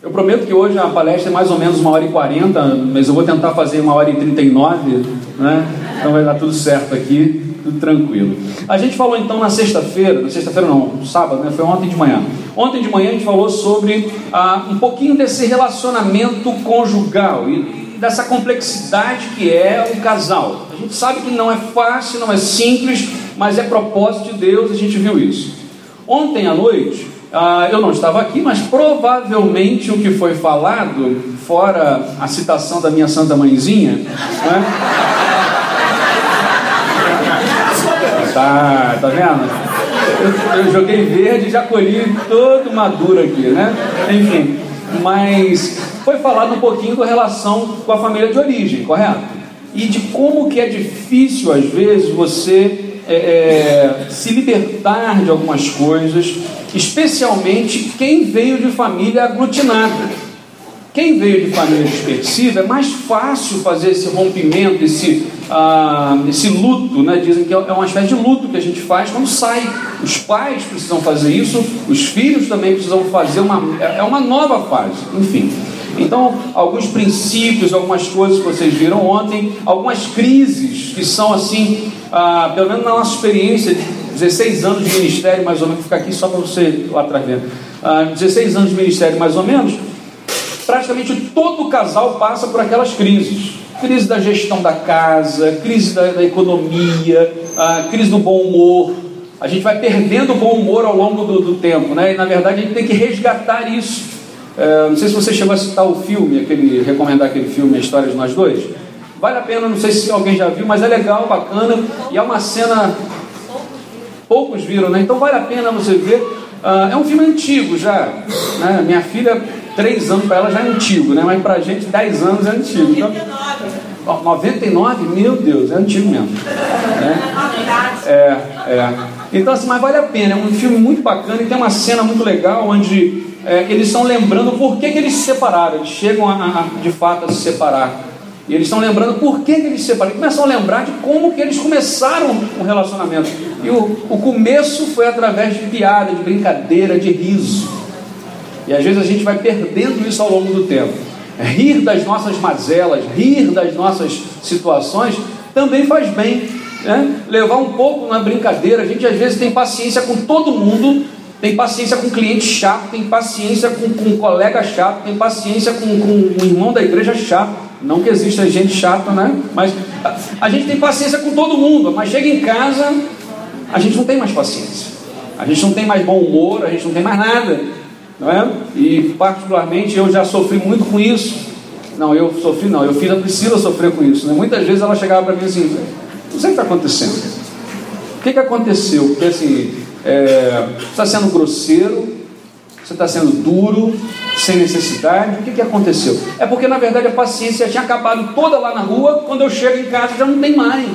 Eu prometo que hoje a palestra é mais ou menos uma hora e quarenta, mas eu vou tentar fazer uma hora e trinta e nove, né? Então vai dar tudo certo aqui, tudo tranquilo. A gente falou então na sexta-feira, na sexta-feira não, sábado, né? Foi ontem de manhã. Ontem de manhã a gente falou sobre ah, um pouquinho desse relacionamento conjugal e dessa complexidade que é um casal. A gente sabe que não é fácil, não é simples, mas é propósito de Deus, a gente viu isso. Ontem à noite ah, eu não estava aqui, mas provavelmente o que foi falado, fora a citação da minha santa mãezinha, né? Tá, tá vendo? Eu, eu, joguei verde e já colhi todo maduro aqui, né? Enfim, mas foi falado um pouquinho com relação com a família de origem, correto? E de como que é difícil às vezes você é, é, se libertar de algumas coisas, especialmente quem veio de família aglutinada. Quem veio de família dispersiva é mais fácil fazer esse rompimento, esse, ah, esse luto, né? dizem que é uma espécie de luto que a gente faz quando sai. Os pais precisam fazer isso, os filhos também precisam fazer uma. É uma nova fase, enfim. Então, alguns princípios, algumas coisas que vocês viram ontem, algumas crises que são assim, ah, pelo menos na nossa experiência, 16 anos de ministério, mais ou menos, ficar aqui só para você lá atrás ver. Ah, 16 anos de ministério, mais ou menos, praticamente todo casal passa por aquelas crises. Crise da gestão da casa, crise da, da economia, ah, crise do bom humor. A gente vai perdendo o bom humor ao longo do, do tempo, né? E na verdade a gente tem que resgatar isso. É, não sei se você chegou a citar o filme, aquele, recomendar aquele filme, A História de Nós Dois. Vale a pena, não sei se alguém já viu, mas é legal, bacana, e é uma cena. Poucos viram, né? Então vale a pena você ver. Uh, é um filme antigo já. Né? Minha filha, três anos para ela já é antigo, né? Mas para a gente, dez anos é antigo. Então, 99, meu Deus, é antigo mesmo. Né? É, é. Então, assim, mas vale a pena, é um filme muito bacana e tem uma cena muito legal onde é, eles estão lembrando por que, que eles se separaram, eles chegam a, a, de fato a se separar. E eles estão lembrando por que, que eles se separaram. Começam a lembrar de como que eles começaram o relacionamento. E o, o começo foi através de piada, de brincadeira, de riso. E às vezes a gente vai perdendo isso ao longo do tempo. Rir das nossas mazelas, rir das nossas situações, também faz bem. Né? Levar um pouco na brincadeira. A gente às vezes tem paciência com todo mundo, tem paciência com cliente chato, tem paciência com, com colega chato, tem paciência com, com irmão da igreja chato. Não que exista gente chata, né? Mas a, a gente tem paciência com todo mundo, mas chega em casa, a gente não tem mais paciência. A gente não tem mais bom humor, a gente não tem mais nada. Não é? E particularmente eu já sofri muito com isso. Não, eu sofri não, eu fiz a Priscila sofrer com isso. Né? Muitas vezes ela chegava para mim assim, não sei o que está acontecendo. O que, que aconteceu? Porque assim, é, está sendo grosseiro, você está sendo duro, sem necessidade. O que, que aconteceu? É porque na verdade a paciência tinha acabado toda lá na rua, quando eu chego em casa já não tem mais.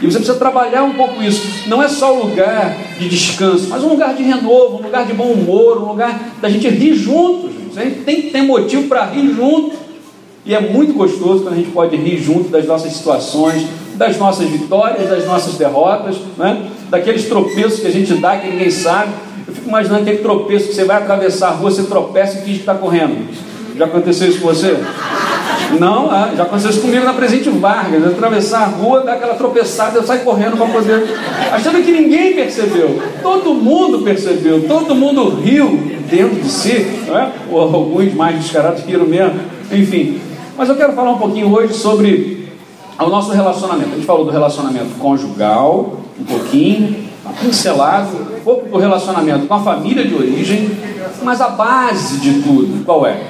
E você precisa trabalhar um pouco isso. Não é só um lugar de descanso, mas um lugar de renovo, um lugar de bom humor, um lugar da gente rir juntos. A gente tem que ter motivo para rir junto. E é muito gostoso quando a gente pode rir junto das nossas situações, das nossas vitórias, das nossas derrotas, né? daqueles tropeços que a gente dá que ninguém sabe. Eu fico imaginando aquele tropeço que você vai atravessar a rua, você tropeça e finge que está correndo. Já aconteceu isso com você? Não, ah, já aconteceu isso comigo na Presidente Vargas. atravessar a rua, dar aquela tropeçada, eu saio correndo para poder. Achando que ninguém percebeu. Todo mundo percebeu, todo mundo riu dentro de si, não é? ou alguns mais descarados riram mesmo. Enfim. Mas eu quero falar um pouquinho hoje sobre o nosso relacionamento. A gente falou do relacionamento conjugal, um pouquinho, uma pincelada, um pouco do relacionamento com a família de origem, mas a base de tudo, qual é?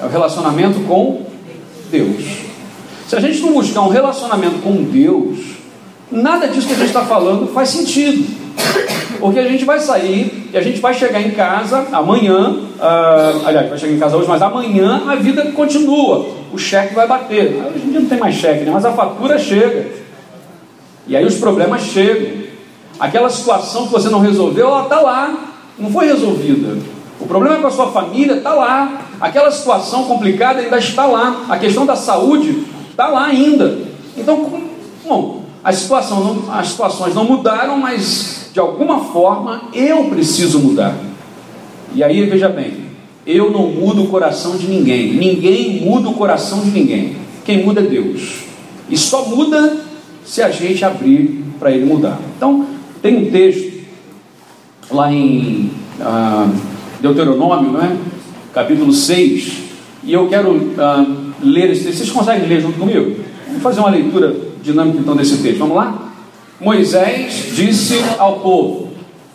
É o relacionamento com Deus. Se a gente não buscar um relacionamento com Deus, nada disso que a gente está falando faz sentido. Porque a gente vai sair e a gente vai chegar em casa amanhã, uh, aliás, vai chegar em casa hoje, mas amanhã a vida continua. O cheque vai bater. Hoje em dia não tem mais cheque, né? mas a fatura chega. E aí os problemas chegam. Aquela situação que você não resolveu, ela está lá, não foi resolvida. O problema com a sua família está lá. Aquela situação complicada ainda está lá. A questão da saúde está lá ainda. Então, bom, a situação não, as situações não mudaram, mas de alguma forma eu preciso mudar. E aí, veja bem, Eu não mudo o coração de ninguém. Ninguém muda o coração de ninguém. Quem muda é Deus. E só muda se a gente abrir para Ele mudar. Então, tem um texto lá em ah, Deuteronômio, né? capítulo 6, e eu quero ah, ler esse texto. Vocês conseguem ler junto comigo? Vamos fazer uma leitura dinâmica então desse texto. Vamos lá? Moisés disse ao povo: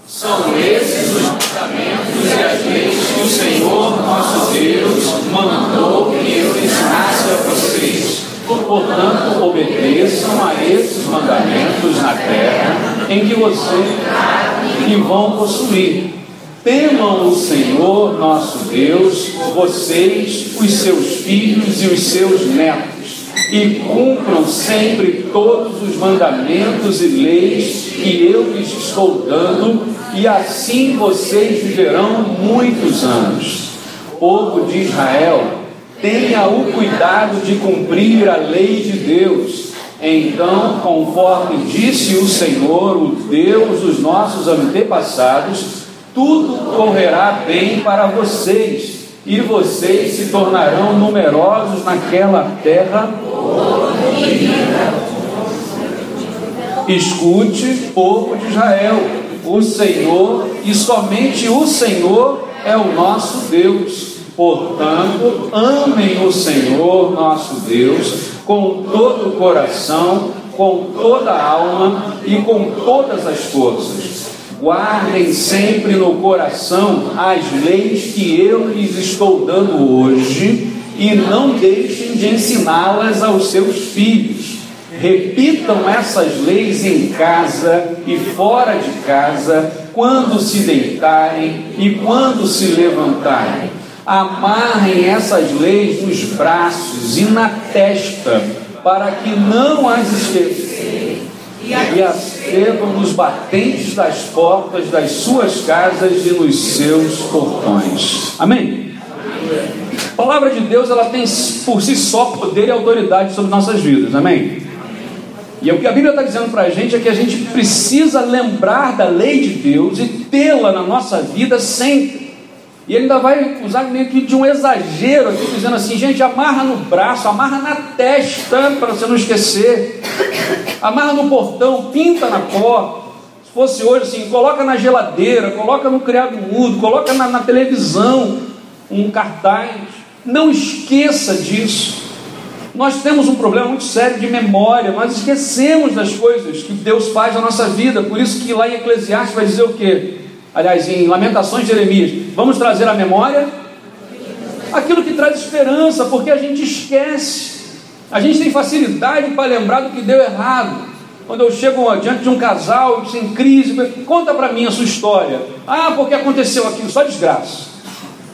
São esses os mandamentos e as leis que o Senhor nosso Deus mandou que eu ensinasse a vocês. Portanto, obedeçam a esses mandamentos na terra em que vocês que vão possuir. Temam o Senhor nosso Deus, vocês, os seus filhos e os seus netos, e cumpram sempre todos os mandamentos e leis que eu lhes estou dando, e assim vocês viverão muitos anos. Povo de Israel, tenha o cuidado de cumprir a lei de Deus. Então, conforme disse o Senhor, o Deus dos nossos antepassados, tudo correrá bem para vocês, e vocês se tornarão numerosos naquela terra. Escute, povo de Israel, o Senhor e somente o Senhor é o nosso Deus. Portanto, amem o Senhor nosso Deus com todo o coração, com toda a alma e com todas as forças. Guardem sempre no coração as leis que eu lhes estou dando hoje e não deixem de ensiná-las aos seus filhos. Repitam essas leis em casa e fora de casa, quando se deitarem e quando se levantarem amarrem essas leis nos braços e na testa, para que não as esqueçam e as escrevam nos batentes das portas das suas casas e nos seus portões. Amém? A palavra de Deus ela tem por si só poder e autoridade sobre nossas vidas. Amém? E o que a Bíblia está dizendo para a gente é que a gente precisa lembrar da lei de Deus e tê-la na nossa vida sempre. E ele ainda vai usar meio que de um exagero aqui, dizendo assim: gente, amarra no braço, amarra na testa, para você não esquecer, amarra no portão, pinta na porta. Se fosse hoje, assim, coloca na geladeira, coloca no criado mudo, coloca na, na televisão um cartaz. Não esqueça disso. Nós temos um problema muito sério de memória, nós esquecemos das coisas que Deus faz na nossa vida, por isso que lá em Eclesiastes vai dizer o quê? aliás, em Lamentações de Jeremias, vamos trazer à memória aquilo que traz esperança, porque a gente esquece, a gente tem facilidade para lembrar do que deu errado. Quando eu chego diante de um casal sem crise, conta para mim a sua história. Ah, porque aconteceu aquilo, só desgraça.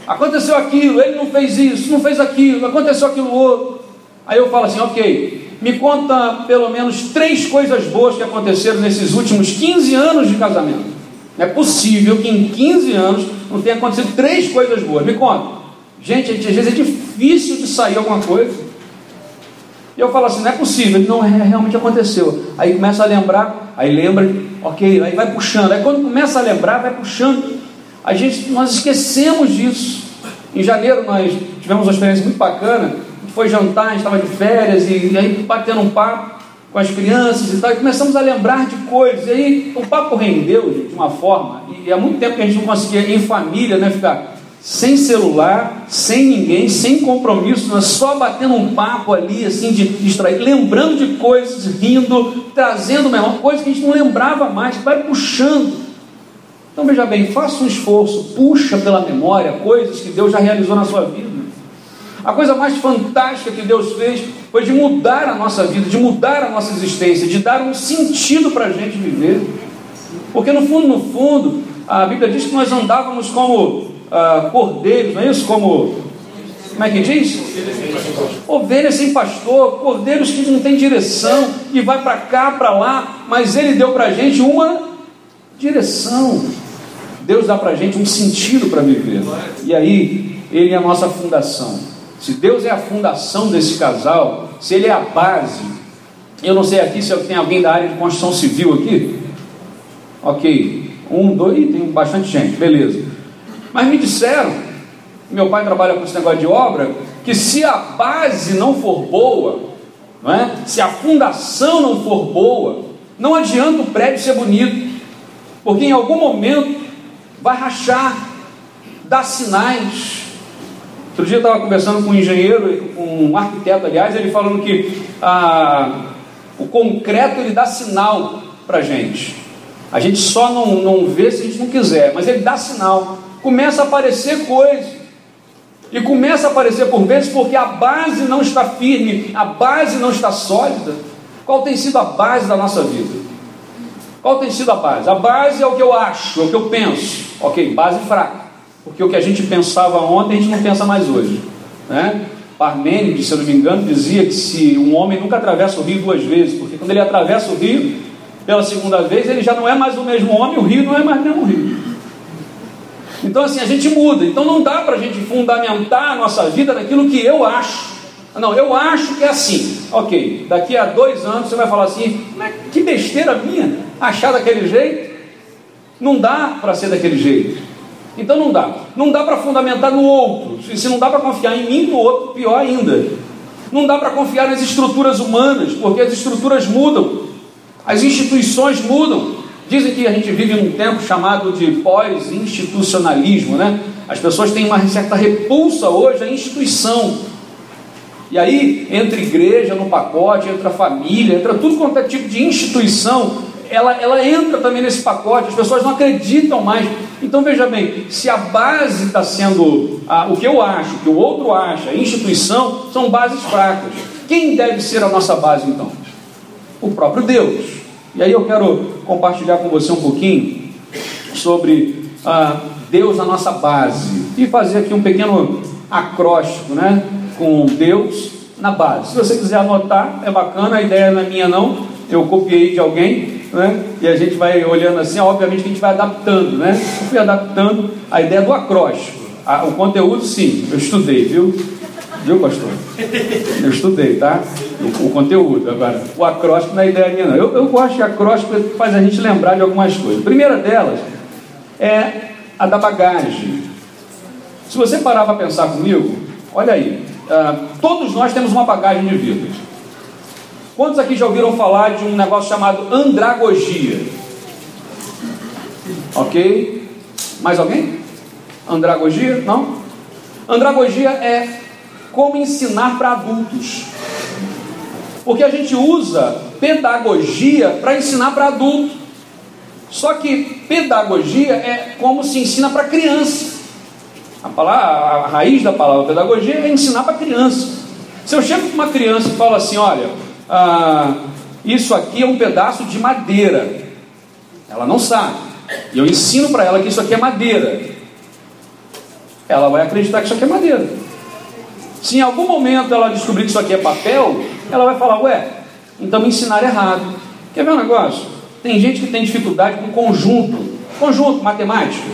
Aconteceu aquilo, ele não fez isso, não fez aquilo, aconteceu aquilo outro. Aí eu falo assim, ok, me conta pelo menos três coisas boas que aconteceram nesses últimos 15 anos de casamento. É possível que em 15 anos não tenha acontecido três coisas boas. Me conta. Gente, às vezes é difícil de sair alguma coisa. Eu falo assim, não é possível. Não, é, realmente aconteceu. Aí começa a lembrar, aí lembra, ok, aí vai puxando. Aí quando começa a lembrar, vai puxando. A gente, nós esquecemos disso. Em janeiro nós tivemos uma experiência muito bacana. Foi jantar, a gente estava de férias e, e aí batendo um papo com as crianças e tal, e começamos a lembrar de coisas. E aí o papo rendeu de uma forma, e há muito tempo que a gente não conseguia, em família, né, ficar sem celular, sem ninguém, sem compromisso, nós só batendo um papo ali, assim, de distrair, lembrando de coisas, rindo, trazendo melhor, coisas que a gente não lembrava mais, vai puxando. Então veja bem, faça um esforço, puxa pela memória coisas que Deus já realizou na sua vida. A coisa mais fantástica que Deus fez foi de mudar a nossa vida, de mudar a nossa existência, de dar um sentido para a gente viver. Porque no fundo, no fundo, a Bíblia diz que nós andávamos como ah, cordeiros, não é isso? Como, como é que diz? Ovelhas sem pastor, cordeiros que não têm direção e vai para cá, para lá, mas Ele deu para a gente uma direção. Deus dá para a gente um sentido para viver. E aí, Ele é a nossa fundação. Se Deus é a fundação desse casal, se Ele é a base, eu não sei aqui se tem alguém da área de construção civil aqui. Ok, um, dois, tem bastante gente, beleza. Mas me disseram meu pai trabalha com esse negócio de obra, que se a base não for boa, não é? se a fundação não for boa, não adianta o prédio ser bonito, porque em algum momento vai rachar, dar sinais. Outro dia eu estava conversando com um engenheiro, com um arquiteto, aliás, ele falando que ah, o concreto ele dá sinal para a gente. A gente só não, não vê se a gente não quiser, mas ele dá sinal. Começa a aparecer coisa. E começa a aparecer por vezes porque a base não está firme, a base não está sólida. Qual tem sido a base da nossa vida? Qual tem sido a base? A base é o que eu acho, é o que eu penso. Ok, base fraca. Porque o que a gente pensava ontem, a gente não pensa mais hoje. Né? Parmênides, se eu não me engano, dizia que se um homem nunca atravessa o rio duas vezes, porque quando ele atravessa o rio pela segunda vez, ele já não é mais o mesmo homem, o rio não é mais o mesmo rio. Então, assim, a gente muda. Então, não dá para a gente fundamentar a nossa vida naquilo que eu acho. Não, eu acho que é assim. Ok, daqui a dois anos você vai falar assim: que besteira minha achar daquele jeito. Não dá para ser daquele jeito. Então não dá. Não dá para fundamentar no outro. Se não dá para confiar em mim, no outro, pior ainda. Não dá para confiar nas estruturas humanas, porque as estruturas mudam, as instituições mudam. Dizem que a gente vive num tempo chamado de pós-institucionalismo, né? As pessoas têm uma certa repulsa hoje à instituição. E aí entra igreja no pacote, entra família, entra tudo quanto é tipo de instituição, ela, ela entra também nesse pacote, as pessoas não acreditam mais. Então veja bem, se a base está sendo o que eu acho, o que o outro acha, instituição, são bases fracas. Quem deve ser a nossa base então? O próprio Deus. E aí eu quero compartilhar com você um pouquinho sobre ah, Deus na nossa base e fazer aqui um pequeno acróstico, né, com Deus na base. Se você quiser anotar, é bacana, a ideia não é minha não, eu copiei de alguém, né, e a gente vai olhando assim, obviamente a gente vai adaptando, né, eu fui adaptando a ideia do acróstico, o conteúdo sim, eu estudei, viu? Viu, pastor? Eu estudei, tá? O, o conteúdo. Agora, o acróstico não é ideia minha, não. Eu, eu gosto que acróstico faz a gente lembrar de algumas coisas. A primeira delas é a da bagagem. Se você parar para pensar comigo, olha aí. Uh, todos nós temos uma bagagem de vida. Quantos aqui já ouviram falar de um negócio chamado andragogia? Ok? Mais alguém? Andragogia? Não? Andragogia é como ensinar para adultos. Porque a gente usa pedagogia para ensinar para adulto. Só que pedagogia é como se ensina para criança. A, palavra, a raiz da palavra pedagogia é ensinar para criança. Se eu chego com uma criança e falo assim, olha, ah, isso aqui é um pedaço de madeira, ela não sabe. E eu ensino para ela que isso aqui é madeira. Ela vai acreditar que isso aqui é madeira. Se em algum momento ela descobrir que isso aqui é papel, ela vai falar, ué, então me ensinaram errado. Quer ver um negócio? Tem gente que tem dificuldade com conjunto, conjunto matemático.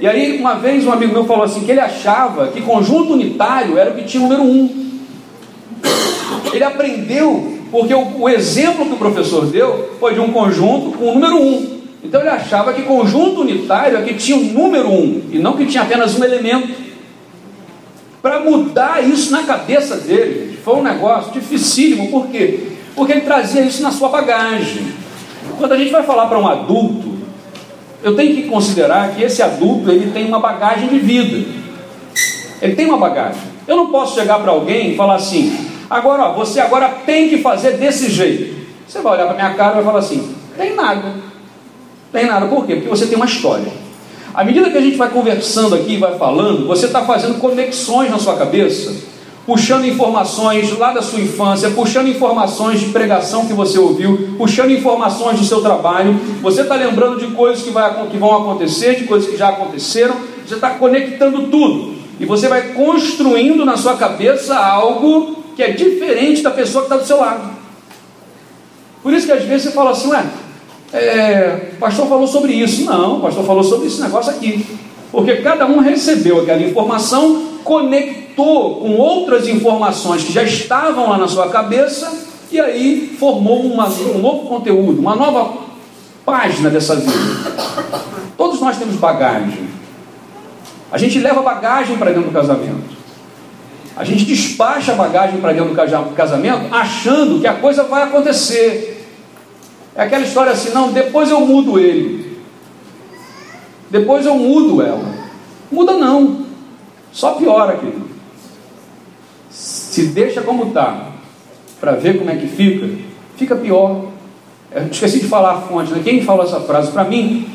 E aí, uma vez um amigo meu falou assim, que ele achava que conjunto unitário era o que tinha número um. Ele aprendeu, porque o, o exemplo que o professor deu foi de um conjunto com o número um. Então ele achava que conjunto unitário é que tinha o número um, e não que tinha apenas um elemento para mudar isso na cabeça dele. Foi um negócio dificílimo, por quê? Porque ele trazia isso na sua bagagem. Quando a gente vai falar para um adulto, eu tenho que considerar que esse adulto ele tem uma bagagem de vida. Ele tem uma bagagem. Eu não posso chegar para alguém e falar assim: agora, ó, você agora tem que fazer desse jeito. Você vai olhar para minha cara e vai falar assim: tem nada. Tem nada. Por quê? Porque você tem uma história. À medida que a gente vai conversando aqui vai falando, você está fazendo conexões na sua cabeça, puxando informações lá da sua infância, puxando informações de pregação que você ouviu, puxando informações do seu trabalho. Você está lembrando de coisas que, vai, que vão acontecer, de coisas que já aconteceram. Você está conectando tudo. E você vai construindo na sua cabeça algo que é diferente da pessoa que está do seu lado. Por isso que às vezes você fala assim, ué, é, pastor falou sobre isso. Não, o pastor falou sobre esse negócio aqui. Porque cada um recebeu aquela informação, conectou com outras informações que já estavam lá na sua cabeça, e aí formou uma, um novo conteúdo, uma nova página dessa vida. Todos nós temos bagagem. A gente leva bagagem para dentro do casamento. A gente despacha bagagem para dentro do casamento achando que a coisa vai acontecer. É aquela história assim, não, depois eu mudo ele. Depois eu mudo ela. Muda não. Só piora, querido. Se deixa como está, para ver como é que fica, fica pior. Eu esqueci de falar a fonte, né? Quem falou essa frase para mim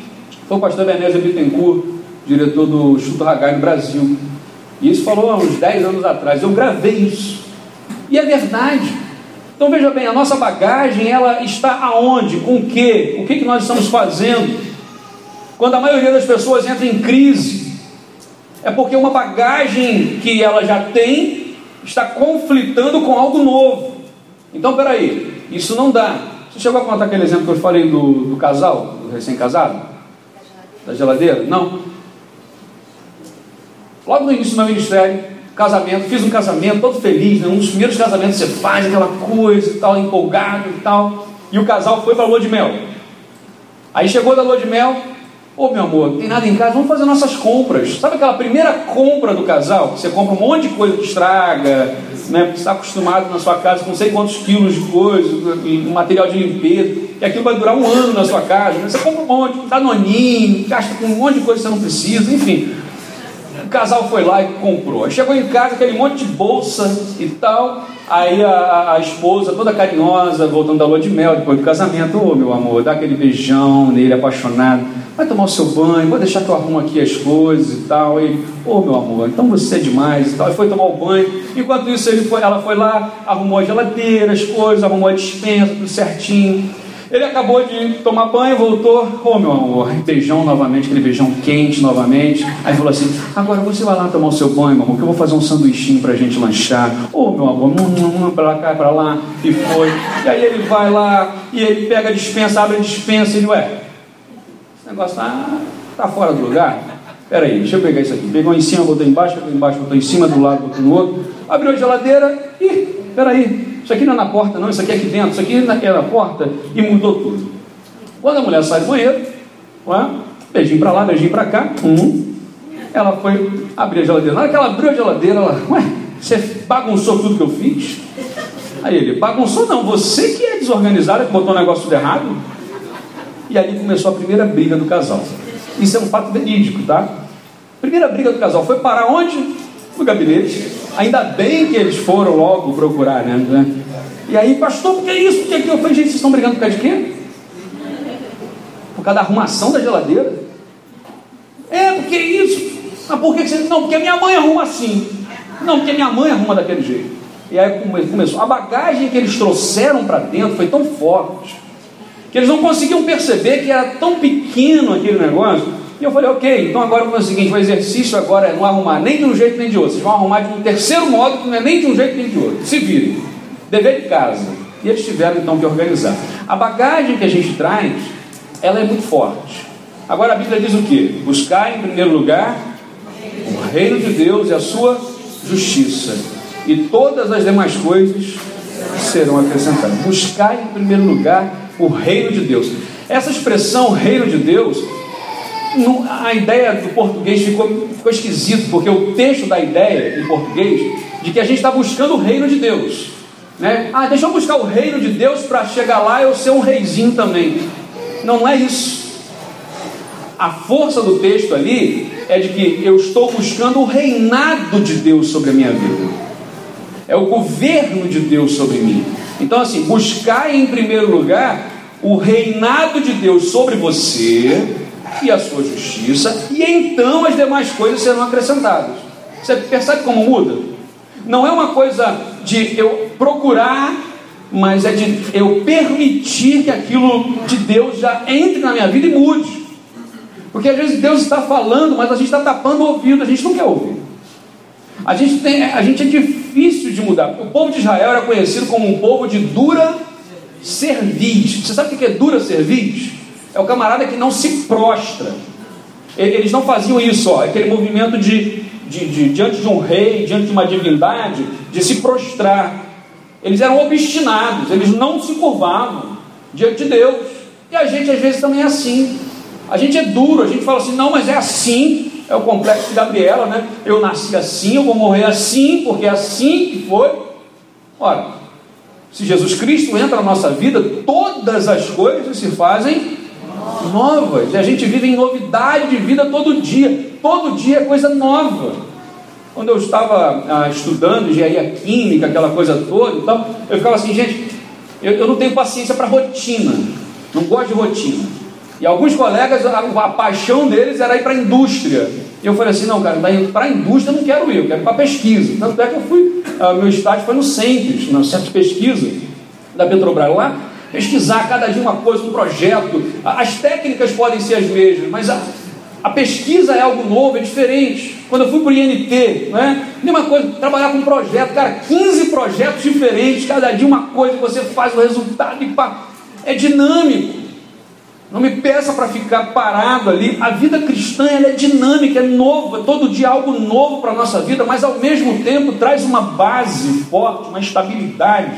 foi o pastor Benézio Bittencourt, diretor do Instituto Hagai no Brasil. E isso falou há uns 10 anos atrás. Eu gravei isso. E é verdade. Então veja bem, a nossa bagagem ela está aonde? Com o quê? O que, que nós estamos fazendo? Quando a maioria das pessoas entra em crise, é porque uma bagagem que ela já tem está conflitando com algo novo. Então, peraí, isso não dá. Você chegou a contar aquele exemplo que eu falei do, do casal, do recém-casado? Da geladeira? Não. Logo no início do meu ministério, casamento, fiz um casamento todo feliz, né? um dos primeiros casamentos você faz, aquela coisa e tal, empolgado e tal. E o casal foi para a lua de mel. Aí chegou da lua de mel, Ô oh, meu amor, tem nada em casa, vamos fazer nossas compras. Sabe aquela primeira compra do casal? Você compra um monte de coisa que estraga, né? Porque está acostumado na sua casa com não sei quantos quilos de coisa, material de limpeza, e aquilo vai durar um ano na sua casa. Né? Você compra um monte, danoninho, gasta com um monte de coisa que você não precisa, enfim. Casal foi lá e comprou. Aí chegou em casa, aquele monte de bolsa e tal. Aí a, a, esposa, toda carinhosa, voltando da lua de mel, depois do casamento, ô oh, meu amor, dá aquele beijão nele, apaixonado. Vai tomar o seu banho, vou deixar que eu arrumo aqui as coisas e tal. E, ô oh, meu amor, então você é demais e tal. E foi tomar o banho. Enquanto isso, ele foi, ela foi lá, arrumou a geladeira, as coisas, arrumou a dispensa, tudo certinho. Ele acabou de tomar banho, voltou, ô oh, meu amor, beijão novamente, aquele beijão quente novamente. Aí falou assim: agora você vai lá tomar o seu banho, meu amor, que eu vou fazer um sanduichinho pra gente lanchar. Ô oh, meu amor, hum, hum, pra cá, pra lá. E foi. E aí ele vai lá, e ele pega a dispensa, abre a dispensa e ele, ué, esse negócio tá, tá fora do lugar. Pera aí, deixa eu pegar isso aqui. Pegou em cima, botou embaixo, pegou embaixo, botou em cima, do lado, botou no outro. Abriu a geladeira e, peraí, isso aqui não é na porta, não, isso aqui é aqui dentro, isso aqui é na porta, e mudou tudo. Quando a mulher sai do banheiro, ué, beijinho para lá, beijinho para cá, um, ela foi abrir a geladeira. Na hora que ela abriu a geladeira, ela, ué, você bagunçou tudo que eu fiz? Aí ele, bagunçou não, você que é desorganizado, que botou o negócio tudo errado. E ali começou a primeira briga do casal. Isso é um fato verídico, tá? Primeira briga do casal foi para onde? No gabinete. Ainda bem que eles foram logo procurar, né? E aí, pastor, por que isso? Por que aquilo? Eu falei, gente, vocês estão brigando por causa de quê? Por causa da arrumação da geladeira? É, porque isso? Mas por que você. Não, porque minha mãe arruma assim. Não, porque minha mãe arruma daquele jeito. E aí começou. A bagagem que eles trouxeram para dentro foi tão forte que eles não conseguiam perceber que era tão pequeno aquele negócio e eu falei, ok, então agora vamos fazer o seguinte: o exercício agora é não arrumar nem de um jeito nem de outro. Vocês vão arrumar de um terceiro modo que não é nem de um jeito nem de outro. Se virem. Dever de casa. E eles tiveram então que organizar. A bagagem que a gente traz, ela é muito forte. Agora a Bíblia diz o que? Buscar em primeiro lugar o reino de Deus e a sua justiça. E todas as demais coisas serão acrescentadas. Buscar em primeiro lugar o reino de Deus. Essa expressão reino de Deus a ideia do português ficou, ficou esquisito, porque o texto da ideia em português de que a gente está buscando o reino de Deus. Né? Ah, deixa eu buscar o reino de Deus para chegar lá e eu ser um reizinho também. Não, não é isso. A força do texto ali é de que eu estou buscando o reinado de Deus sobre a minha vida. É o governo de Deus sobre mim. Então, assim, buscar em primeiro lugar o reinado de Deus sobre você, e a sua justiça, e então as demais coisas serão acrescentadas. Você percebe como muda? Não é uma coisa de eu procurar, mas é de eu permitir que aquilo de Deus já entre na minha vida e mude. Porque às vezes Deus está falando, mas a gente está tapando o ouvido, a gente não quer ouvir. A gente, tem, a gente é difícil de mudar. O povo de Israel era conhecido como um povo de dura cerviz. Você sabe o que é dura cerviz? É o camarada que não se prostra. Eles não faziam isso, ó, aquele movimento de, de, de, diante de um rei, diante de uma divindade, de se prostrar. Eles eram obstinados, eles não se curvavam diante de Deus. E a gente às vezes também é assim. A gente é duro, a gente fala assim, não, mas é assim, É o complexo de Gabriela, né? Eu nasci assim, eu vou morrer assim, porque é assim que foi. Ora, se Jesus Cristo entra na nossa vida, todas as coisas se fazem novas. E a gente vive em novidade de vida todo dia. Todo dia é coisa nova. Quando eu estava ah, estudando engenharia química, aquela coisa toda e tal, eu ficava assim, gente, eu, eu não tenho paciência para rotina. Não gosto de rotina. E alguns colegas, a, a paixão deles era ir para a indústria. E eu falei assim, não, cara, para a indústria eu não quero ir, eu quero ir para pesquisa. Tanto é que eu fui, uh, meu estágio foi no CENTES, no Centro de Pesquisa da Petrobras. Lá, pesquisar cada dia uma coisa, um projeto. As técnicas podem ser as mesmas, mas a, a pesquisa é algo novo, é diferente. Quando eu fui para o INT, né? Mesma coisa, trabalhar com projeto, cara, 15 projetos diferentes, cada dia uma coisa, você faz o resultado e pá, é dinâmico. Não me peça para ficar parado ali. A vida cristã ela é dinâmica, é nova, é todo dia algo novo para a nossa vida, mas ao mesmo tempo traz uma base forte, uma estabilidade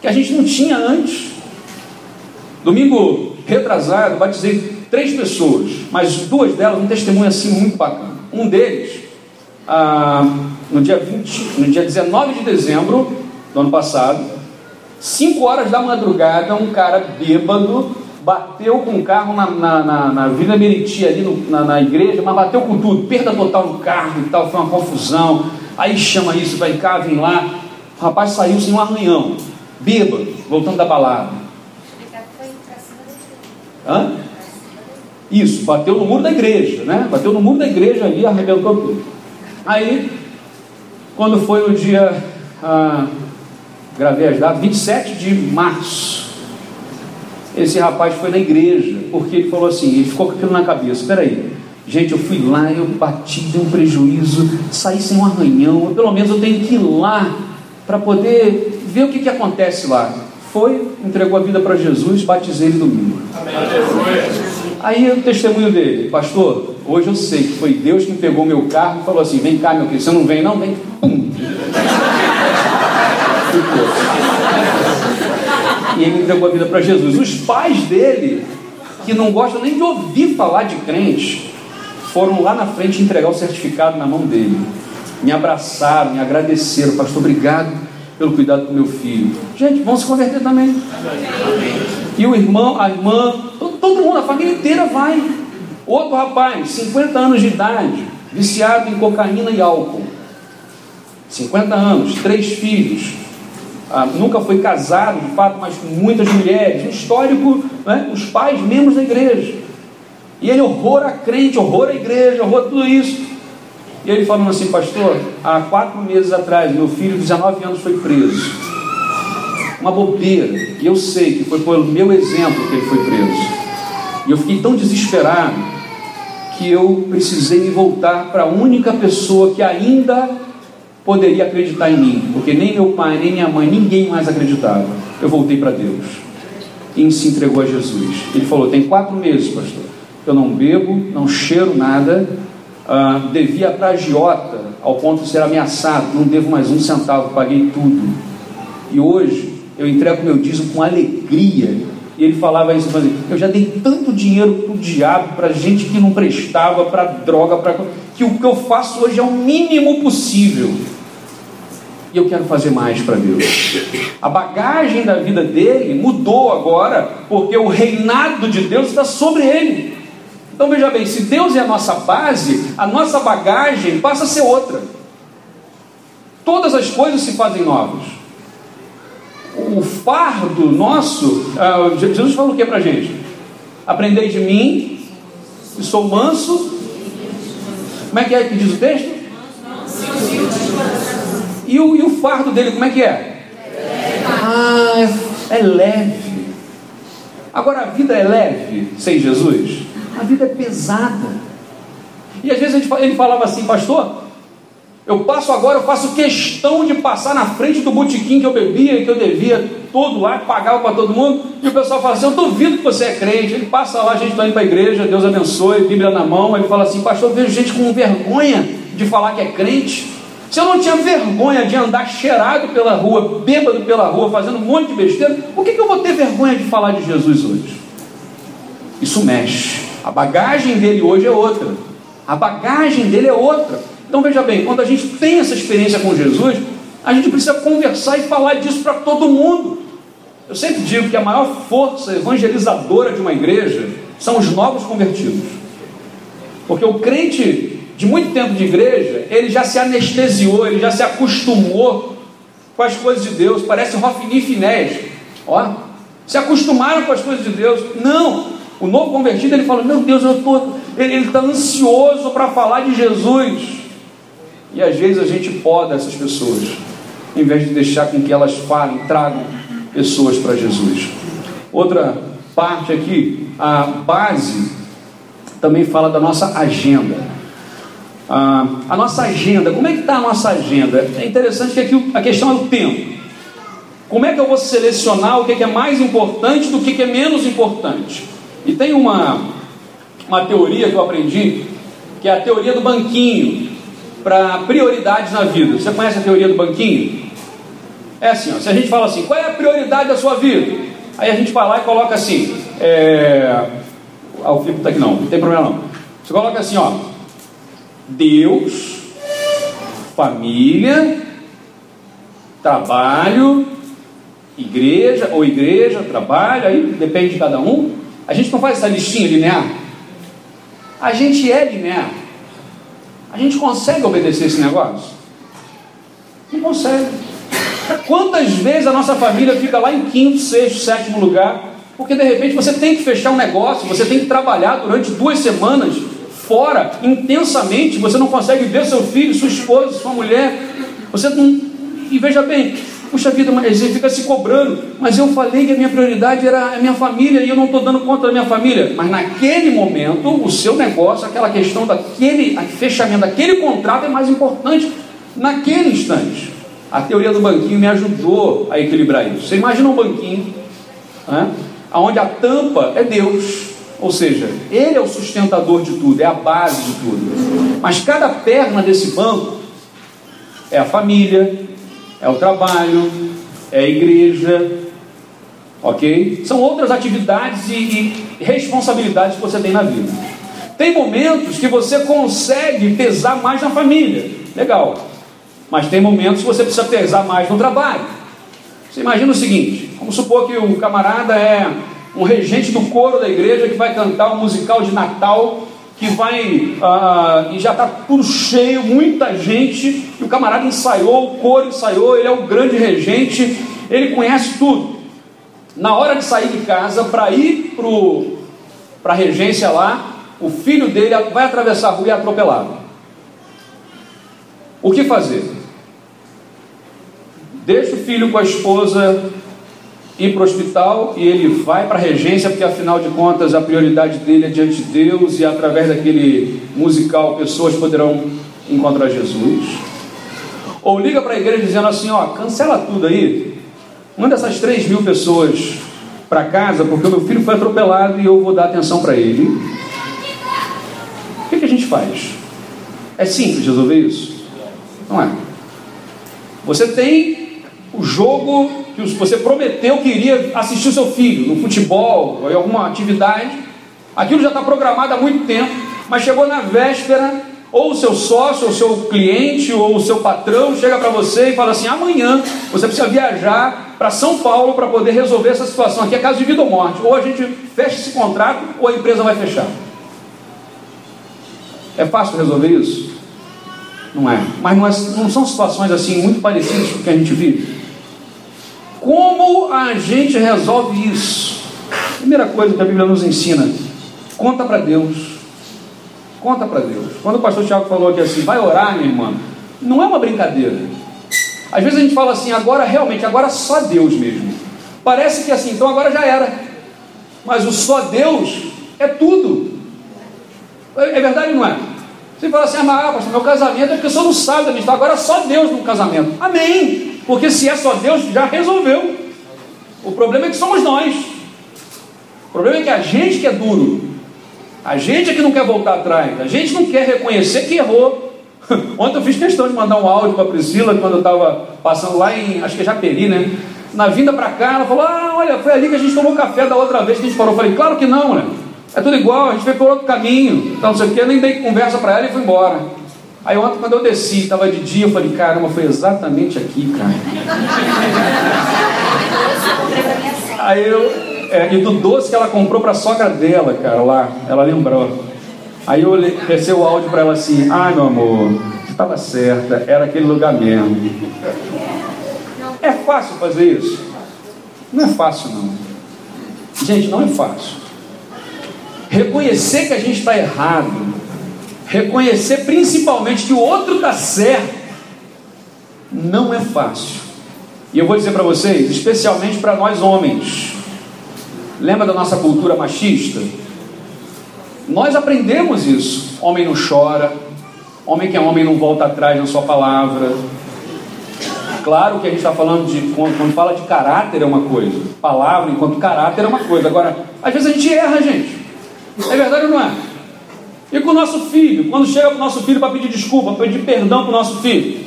que a gente não tinha antes. Domingo retrasado, batizei três pessoas, mas duas delas, um testemunho assim muito bacana. Um deles, ah, no dia 20, no dia 19 de dezembro do ano passado, 5 horas da madrugada, um cara bêbado bateu com o carro na, na, na, na Vila Meriti, ali no, na, na, igreja, mas bateu com tudo, perda total no carro e tal, foi uma confusão. Aí chama isso, vai cá, vem lá. O rapaz saiu sem um arranhão, bêbado, voltando da balada. Hã? Isso, bateu no muro da igreja, né? Bateu no muro da igreja ali, arrebentou tudo. Aí, quando foi o dia, ah, gravei as datas, 27 de março, esse rapaz foi na igreja, porque ele falou assim, ele ficou com aquilo na cabeça, peraí, gente, eu fui lá, eu bati, dei um prejuízo, saí sem um arranhão, pelo menos eu tenho que ir lá para poder ver o que, que acontece lá. Foi, entregou a vida para Jesus, batizei ele domingo. Aí o testemunho dele, pastor, hoje eu sei que foi Deus que pegou meu carro e falou assim: vem cá, meu querido, você não vem, não? Vem, pum. e ele entregou a vida para Jesus. Os pais dele, que não gostam nem de ouvir falar de crente, foram lá na frente entregar o certificado na mão dele. Me abraçaram, me agradeceram, pastor, obrigado pelo cuidado do meu filho. Gente, vão se converter também. E o irmão, a irmã, todo, todo mundo, a família inteira vai. Outro rapaz, 50 anos de idade, viciado em cocaína e álcool. 50 anos, três filhos, ah, nunca foi casado de fato, mas com muitas mulheres, um histórico, né? os pais membros da igreja. E ele horror a crente, horror a igreja, horror a tudo isso. E ele falando assim, pastor, há quatro meses atrás, meu filho de 19 anos foi preso. Uma bobeira. E eu sei que foi pelo meu exemplo que ele foi preso. E eu fiquei tão desesperado que eu precisei me voltar para a única pessoa que ainda poderia acreditar em mim, porque nem meu pai, nem minha mãe, ninguém mais acreditava. Eu voltei para Deus e se entregou a Jesus. Ele falou: Tem quatro meses, pastor. Eu não bebo, não cheiro nada, uh, devia para agiota ao ponto de ser ameaçado, não devo mais um centavo, paguei tudo. E hoje eu entrego meu dízimo com alegria. E ele falava isso, assim, eu já dei tanto dinheiro para o diabo, para gente que não prestava, para droga, para que o que eu faço hoje é o mínimo possível e eu quero fazer mais para Deus. A bagagem da vida dele mudou agora, porque o reinado de Deus está sobre ele. Então veja bem, se Deus é a nossa base, a nossa bagagem passa a ser outra. Todas as coisas se fazem novas. O fardo nosso, uh, Jesus falou o que para a gente? Aprendei de mim, e sou manso. Como é que é que diz o texto? E o, e o fardo dele, como é que é? Ah, é leve. Agora a vida é leve sem Jesus? A vida é pesada. E às vezes ele falava assim, pastor, eu passo agora, eu faço questão de passar na frente do botequim que eu bebia, que eu devia todo lá, pagava para todo mundo, e o pessoal fala assim, eu duvido que você é crente. Ele passa lá, a gente está indo para a igreja, Deus abençoe, Bíblia na mão, ele fala assim, pastor, eu vejo gente com vergonha de falar que é crente. Se eu não tinha vergonha de andar cheirado pela rua, bêbado pela rua, fazendo um monte de besteira, por que, que eu vou ter vergonha de falar de Jesus hoje? Isso mexe. A bagagem dele hoje é outra. A bagagem dele é outra. Então veja bem, quando a gente tem essa experiência com Jesus, a gente precisa conversar e falar disso para todo mundo. Eu sempre digo que a maior força evangelizadora de uma igreja são os novos convertidos. Porque o crente de muito tempo de igreja, ele já se anestesiou, ele já se acostumou com as coisas de Deus, parece Hofni Finés. Ó, se acostumaram com as coisas de Deus. Não, o novo convertido ele fala: Meu Deus, eu tô, ele está ansioso para falar de Jesus. E às vezes a gente poda essas pessoas, em vez de deixar com que elas falem, tragam pessoas para Jesus. Outra parte aqui, a base também fala da nossa agenda. A nossa agenda, como é que está a nossa agenda? É interessante que aqui a questão é o tempo. Como é que eu vou selecionar o que é mais importante do que é menos importante? E tem uma, uma teoria que eu aprendi, que é a teoria do banquinho, para prioridades na vida. Você conhece a teoria do banquinho? É assim, ó, se a gente fala assim, qual é a prioridade da sua vida? Aí a gente vai lá e coloca assim, é... ah, o Filipe está aqui não, não tem problema não. Você coloca assim, ó, Deus, família, trabalho, igreja ou igreja, trabalho, aí depende de cada um. A gente não faz essa listinha linear. A gente é linear. A gente consegue obedecer esse negócio? Não consegue. Quantas vezes a nossa família fica lá em quinto, sexto, sétimo lugar? Porque de repente você tem que fechar um negócio, você tem que trabalhar durante duas semanas fora, intensamente, você não consegue ver seu filho, sua esposa, sua mulher. Você não. E veja bem, puxa vida, mas ele fica se cobrando. Mas eu falei que a minha prioridade era a minha família e eu não estou dando conta da minha família. Mas naquele momento, o seu negócio, aquela questão daquele fechamento daquele contrato é mais importante naquele instante. A teoria do banquinho me ajudou a equilibrar isso. Você imagina um banquinho, né, onde a tampa é Deus, ou seja, Ele é o sustentador de tudo, é a base de tudo. Mas cada perna desse banco é a família, é o trabalho, é a igreja, ok? São outras atividades e, e responsabilidades que você tem na vida. Tem momentos que você consegue pesar mais na família, legal. Mas tem momentos que você precisa pesar mais no trabalho. Você imagina o seguinte: vamos supor que o camarada é um regente do coro da igreja que vai cantar um musical de Natal, que vai ah, e já está tudo cheio, muita gente, e o camarada ensaiou, o coro ensaiou, ele é o grande regente, ele conhece tudo. Na hora de sair de casa para ir para a regência lá, o filho dele vai atravessar a rua e é atropelado. O que fazer? Deixa o filho com a esposa ir para o hospital e ele vai para a regência, porque afinal de contas a prioridade dele é diante de Deus e através daquele musical pessoas poderão encontrar Jesus. Ou liga para a igreja dizendo assim: ó, cancela tudo aí, manda essas 3 mil pessoas para casa, porque o meu filho foi atropelado e eu vou dar atenção para ele. O que, que a gente faz? É simples resolver isso? Não é? Você tem o jogo que você prometeu que iria assistir o seu filho no futebol ou em alguma atividade, aquilo já está programado há muito tempo, mas chegou na véspera, ou o seu sócio, ou o seu cliente, ou o seu patrão chega para você e fala assim: amanhã você precisa viajar para São Paulo para poder resolver essa situação. Aqui é caso de vida ou morte. Ou a gente fecha esse contrato, ou a empresa vai fechar. É fácil resolver isso? Não é. Mas não, é, não são situações assim muito parecidas com o que a gente vive? Como a gente resolve isso? Primeira coisa que a Bíblia nos ensina: conta para Deus. Conta para Deus. Quando o pastor Tiago falou aqui assim, vai orar, minha irmã, não é uma brincadeira. Às vezes a gente fala assim, agora realmente, agora só Deus mesmo. Parece que assim, então agora já era. Mas o só Deus é tudo. É, é verdade ou não é? Você fala assim, ah, mas pastor, meu casamento é porque eu sou não sabe da minha agora só Deus no casamento. Amém. Porque se é só Deus, já resolveu. O problema é que somos nós. O problema é que a gente que é duro. A gente é que não quer voltar atrás. A gente não quer reconhecer que errou. Ontem eu fiz questão de mandar um áudio para a Priscila quando eu estava passando lá em, acho que é Japeri, né? Na vinda para cá, ela falou: Ah, olha, foi ali que a gente tomou café da outra vez que a gente parou. Eu falei: Claro que não, né? É tudo igual, a gente veio por outro caminho, então não sei o que, eu nem dei conversa para ela e fui embora. Aí ontem, quando eu desci, estava de dia, eu falei, caramba, foi exatamente aqui, cara. Aí eu. É, e do doce que ela comprou para a sogra dela, cara, lá, ela lembrou. Aí eu desci o áudio para ela assim: ai meu amor, estava certa, era aquele lugar mesmo. É fácil fazer isso? Não é fácil, não. Gente, não é fácil. Reconhecer que a gente está errado, reconhecer principalmente que o outro está certo, não é fácil. E eu vou dizer para vocês, especialmente para nós homens, lembra da nossa cultura machista? Nós aprendemos isso. Homem não chora, homem que é homem não volta atrás na sua palavra. Claro que a gente está falando de, quando, fala de caráter é uma coisa, palavra enquanto caráter é uma coisa. Agora, às vezes a gente erra, gente. É verdade ou não é? E com o nosso filho, quando chega o nosso filho para pedir desculpa, para pedir perdão para o nosso filho.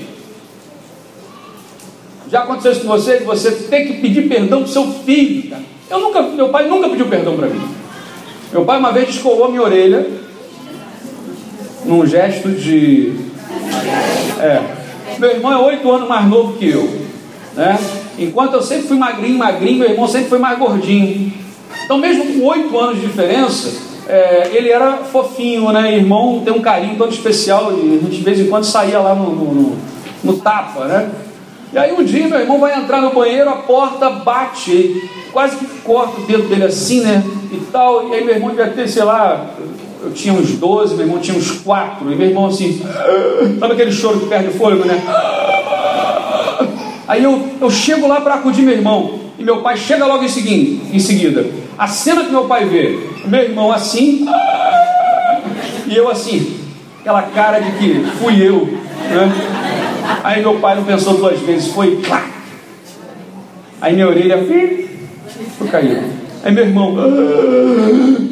Já aconteceu isso com você, que você tem que pedir perdão para o seu filho. Eu nunca, meu pai nunca pediu perdão para mim. Meu pai uma vez descolou a minha orelha, num gesto de. É. Meu irmão é oito anos mais novo que eu. Né? Enquanto eu sempre fui magrinho, magrinho, meu irmão sempre foi mais gordinho. Então, mesmo com oito anos de diferença, é, ele era fofinho, né? Irmão tem um carinho todo especial e a gente de vez em quando saía lá no, no, no, no tapa, né? E aí um dia meu irmão vai entrar no banheiro, a porta bate, quase que corta o dedo dele assim, né? E tal. E aí meu irmão devia ter, sei lá, eu tinha uns 12, meu irmão tinha uns 4. E meu irmão assim, sabe aquele choro que perde o fôlego, né? Aí eu, eu chego lá para acudir meu irmão. E meu pai chega logo em, seguinte, em seguida. A cena que meu pai vê, meu irmão assim, e eu assim, aquela cara de que fui eu, né? Aí meu pai não pensou duas vezes, foi. Aí minha orelha foi caiu. Aí meu irmão, ah,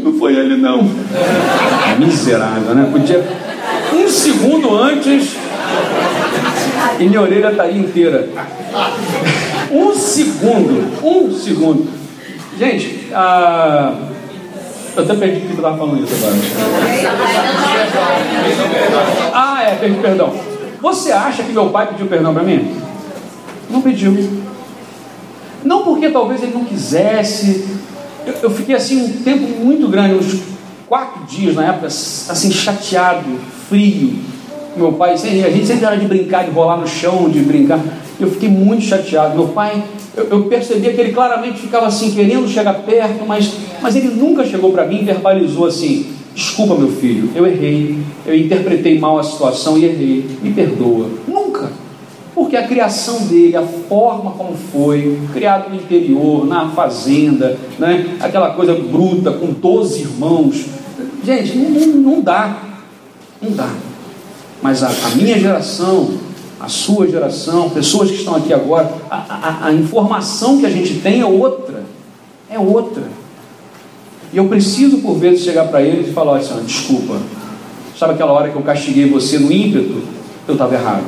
não foi ele não. Miserável, né? Podia um segundo antes e minha orelha tá aí inteira. Um segundo, um segundo. Gente, ah, eu até perdi o que eu estava falando isso agora. Ah, é, perdi perdão. Você acha que meu pai pediu perdão para mim? Não pediu. Não porque talvez ele não quisesse. Eu, eu, fiquei assim um tempo muito grande, uns quatro dias na época, assim, chateado, frio. Meu pai, a gente sempre era de brincar, de rolar no chão, de brincar. Eu fiquei muito chateado. Meu pai, eu, eu percebia que ele claramente ficava assim, querendo chegar perto, mas, mas ele nunca chegou para mim e verbalizou assim: Desculpa, meu filho, eu errei, eu interpretei mal a situação e errei, me perdoa. Nunca. Porque a criação dele, a forma como foi, criado no interior, na fazenda, né? aquela coisa bruta, com 12 irmãos. Gente, não, não, dá. Não dá. Mas a, a, minha geração, a sua geração, pessoas que estão aqui agora, a, a, a informação que a gente tem é outra. É outra. E eu preciso, por vezes, chegar para eles e falar assim: desculpa, sabe aquela hora que eu castiguei você no ímpeto? Eu estava errado.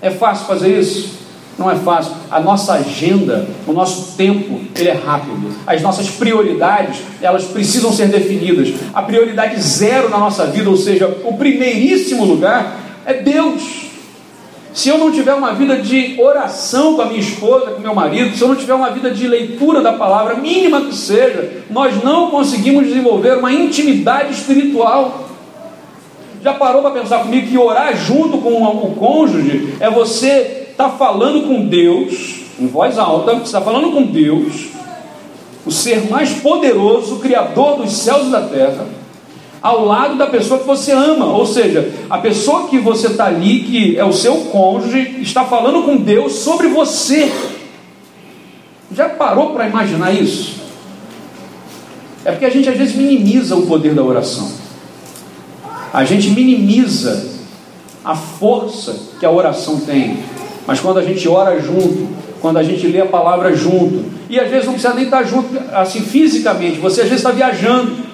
É fácil fazer isso? Não é fácil. A nossa agenda, o nosso tempo, ele é rápido. As nossas prioridades, elas precisam ser definidas. A prioridade zero na nossa vida, ou seja, o primeiríssimo lugar, é Deus. Se eu não tiver uma vida de oração com a minha esposa, com meu marido, se eu não tiver uma vida de leitura da palavra, mínima que seja, nós não conseguimos desenvolver uma intimidade espiritual. Já parou para pensar comigo que orar junto com o cônjuge é você estar tá falando com Deus, em voz alta, você está falando com Deus, o ser mais poderoso, o Criador dos céus e da terra ao lado da pessoa que você ama, ou seja, a pessoa que você está ali, que é o seu cônjuge, está falando com Deus sobre você. Já parou para imaginar isso? É porque a gente às vezes minimiza o poder da oração, a gente minimiza a força que a oração tem, mas quando a gente ora junto, quando a gente lê a palavra junto, e às vezes não precisa nem estar junto assim fisicamente, você às vezes está viajando.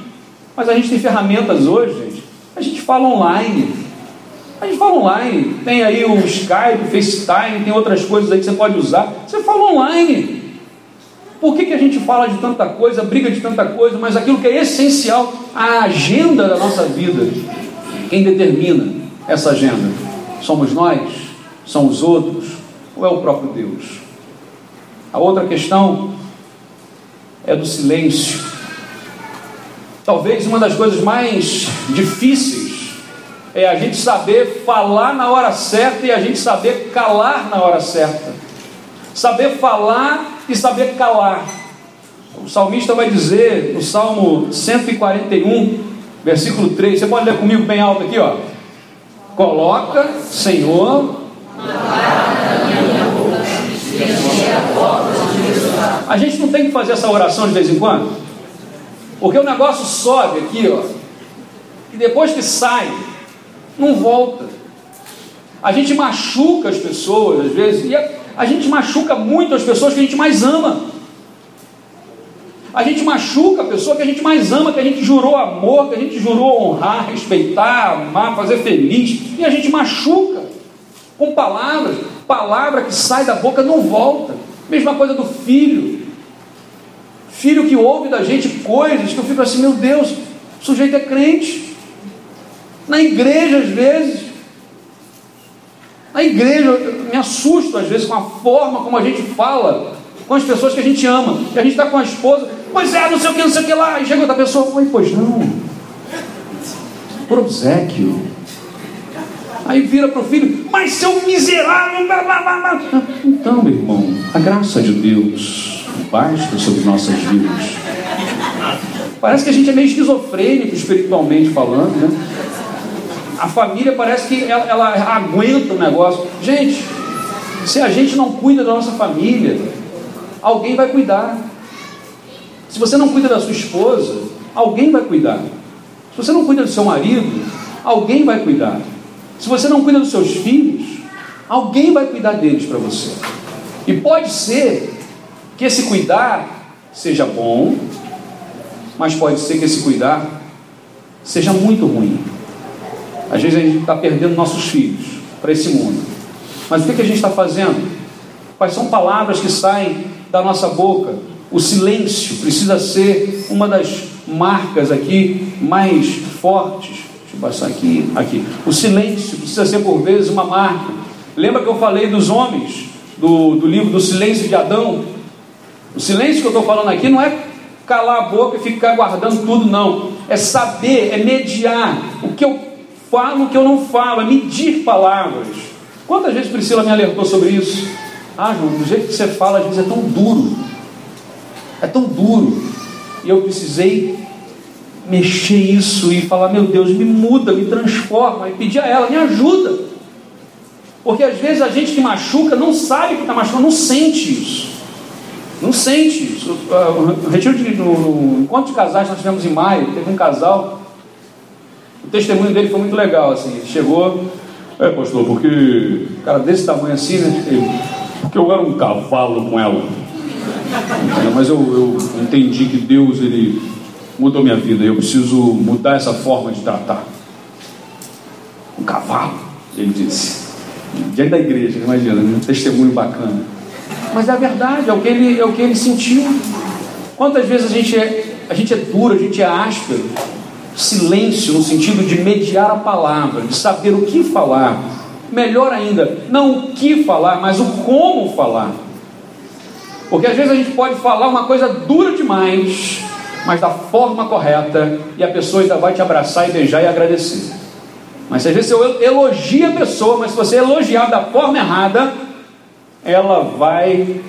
Mas a gente tem ferramentas hoje, gente. A gente fala online. A gente fala online. Tem aí o Skype, o FaceTime, tem outras coisas aí que você pode usar. Você fala online. Por que, que a gente fala de tanta coisa, briga de tanta coisa, mas aquilo que é essencial, a agenda da nossa vida, quem determina essa agenda? Somos nós? São os outros? Ou é o próprio Deus? A outra questão é do silêncio. Talvez uma das coisas mais difíceis é a gente saber falar na hora certa e a gente saber calar na hora certa. Saber falar e saber calar. O salmista vai dizer no Salmo 141, versículo 3, você pode ler comigo bem alto aqui, ó. Coloca, Senhor, a gente não tem que fazer essa oração de vez em quando? Porque o negócio sobe aqui, ó, e depois que sai, não volta. A gente machuca as pessoas às vezes, e a, a gente machuca muito as pessoas que a gente mais ama. A gente machuca a pessoa que a gente mais ama, que a gente jurou amor, que a gente jurou honrar, respeitar, amar, fazer feliz, e a gente machuca com palavras, palavra que sai da boca não volta. Mesma coisa do filho. Filho que ouve da gente coisas que eu fico assim, meu Deus, o sujeito é crente. Na igreja, às vezes. Na igreja, eu me assusto às vezes com a forma como a gente fala com as pessoas que a gente ama. Que a gente está com a esposa, pois é, não sei o que, não sei o que lá. E chega outra pessoa, oi, pois não. Por obsequio. Aí vira para o filho, mas seu miserável. Blá, blá, blá. Então, meu irmão, a graça de Deus basta sobre nossas vidas. Parece que a gente é meio esquizofrênico espiritualmente falando, né? A família parece que ela, ela aguenta o negócio. Gente, se a gente não cuida da nossa família, alguém vai cuidar. Se você não cuida da sua esposa, alguém vai cuidar. Se você não cuida do seu marido, alguém vai cuidar. Se você não cuida dos seus filhos, alguém vai cuidar deles para você. E pode ser que esse cuidar seja bom, mas pode ser que esse cuidar seja muito ruim. Às vezes a gente está perdendo nossos filhos para esse mundo. Mas o que, que a gente está fazendo? Quais são palavras que saem da nossa boca? O silêncio precisa ser uma das marcas aqui mais fortes passar aqui, aqui. O silêncio precisa ser por vezes uma marca. Lembra que eu falei dos homens, do, do livro do silêncio de Adão? O silêncio que eu estou falando aqui não é calar a boca e ficar guardando tudo, não. É saber, é mediar o que eu falo, o que eu não falo, é medir palavras. Quantas vezes Priscila me alertou sobre isso? Ah, João, do jeito que você fala, às vezes é tão duro. É tão duro. E eu precisei mexer isso e falar: meu Deus, me muda, me transforma, e pedir a ela: me ajuda. Porque às vezes a gente que machuca não sabe que está machucando, não sente isso. Não sente isso. O retiro de, no, encontro de casais nós tivemos em maio, teve um casal. O testemunho dele foi muito legal, assim. Chegou, é pastor, porque cara desse tamanho assim, né? Porque eu era um cavalo com ela. Mas eu, eu entendi que Deus ele mudou minha vida. Eu preciso mudar essa forma de tratar. Um cavalo, ele disse. Diante da igreja, imagina, um testemunho bacana. Mas é a verdade, é o que ele, é o que ele sentiu. Quantas vezes a gente é, a gente é duro, a gente é áspero, silêncio no sentido de mediar a palavra, de saber o que falar. Melhor ainda, não o que falar, mas o como falar. Porque às vezes a gente pode falar uma coisa dura demais, mas da forma correta, e a pessoa ainda vai te abraçar e beijar e agradecer. Mas às vezes você elogia a pessoa, mas se você elogiar da forma errada, ela vai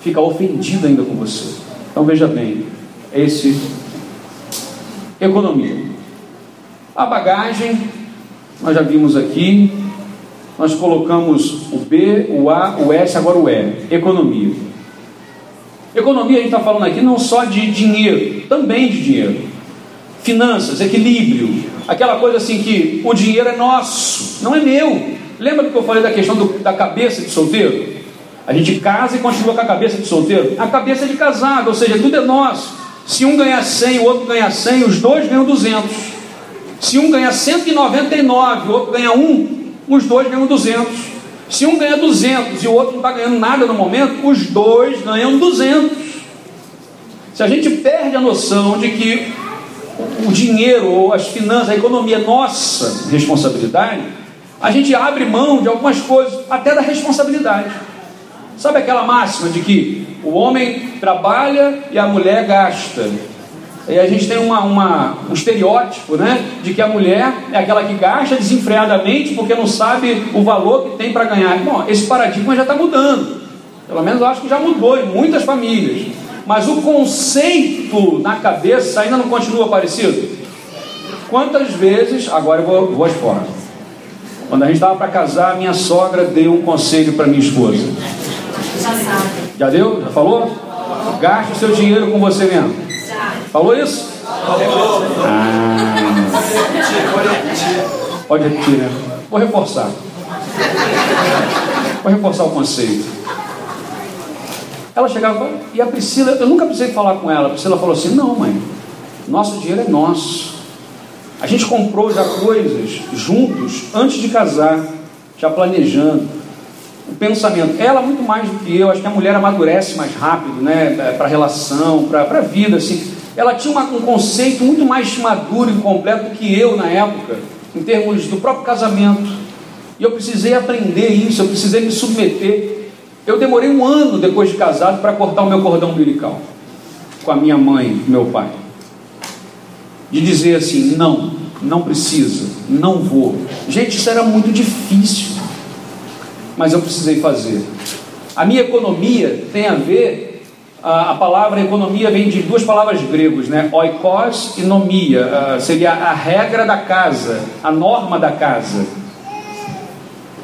ficar ofendida ainda com você. Então veja bem, esse economia. A bagagem, nós já vimos aqui, nós colocamos o B, o A, o S, agora o E, economia. Economia, a gente está falando aqui não só de dinheiro, também de dinheiro. Finanças, equilíbrio, aquela coisa assim que o dinheiro é nosso, não é meu. Lembra que eu falei da questão do, da cabeça de solteiro? A gente casa e continua com a cabeça de solteiro. A cabeça é de casado, ou seja, tudo é nosso. Se um ganhar 100, o outro ganhar 100, os dois ganham 200. Se um ganhar 199, o outro ganha 1, os dois ganham 200. Se um ganha 200 e o outro não está ganhando nada no momento, os dois ganham 200. Se a gente perde a noção de que o dinheiro ou as finanças, a economia é nossa responsabilidade, a gente abre mão de algumas coisas, até da responsabilidade. Sabe aquela máxima de que o homem trabalha e a mulher gasta? E a gente tem uma, uma, um estereótipo né, de que a mulher é aquela que gasta desenfreadamente porque não sabe o valor que tem para ganhar. Bom, esse paradigma já está mudando. Pelo menos eu acho que já mudou em muitas famílias. Mas o conceito na cabeça ainda não continua parecido? Quantas vezes, agora eu vou, vou às fora. Quando a gente estava para casar, minha sogra deu um conselho para minha esposa. Já deu? Já falou? Gaste o seu dinheiro com você mesmo. Falou isso? Ah. Pode repetir, né? Vou reforçar. Vou reforçar o conceito. Ela chegava e a Priscila, eu nunca precisei falar com ela. A Priscila falou assim: Não, mãe, nosso dinheiro é nosso. A gente comprou já coisas juntos antes de casar, já planejando. O pensamento, ela muito mais do que eu, acho que a mulher amadurece mais rápido, né, para relação, para a vida, assim. Ela tinha uma, um conceito muito mais maduro e completo que eu na época, em termos do próprio casamento. E eu precisei aprender isso, eu precisei me submeter. Eu demorei um ano depois de casado para cortar o meu cordão umbilical com a minha mãe meu pai de dizer assim: não, não precisa, não vou. Gente, isso era muito difícil, mas eu precisei fazer. A minha economia tem a ver, a, palavra economia vem de duas palavras gregas, né? Oikos e nomia, seria a regra da casa, a norma da casa.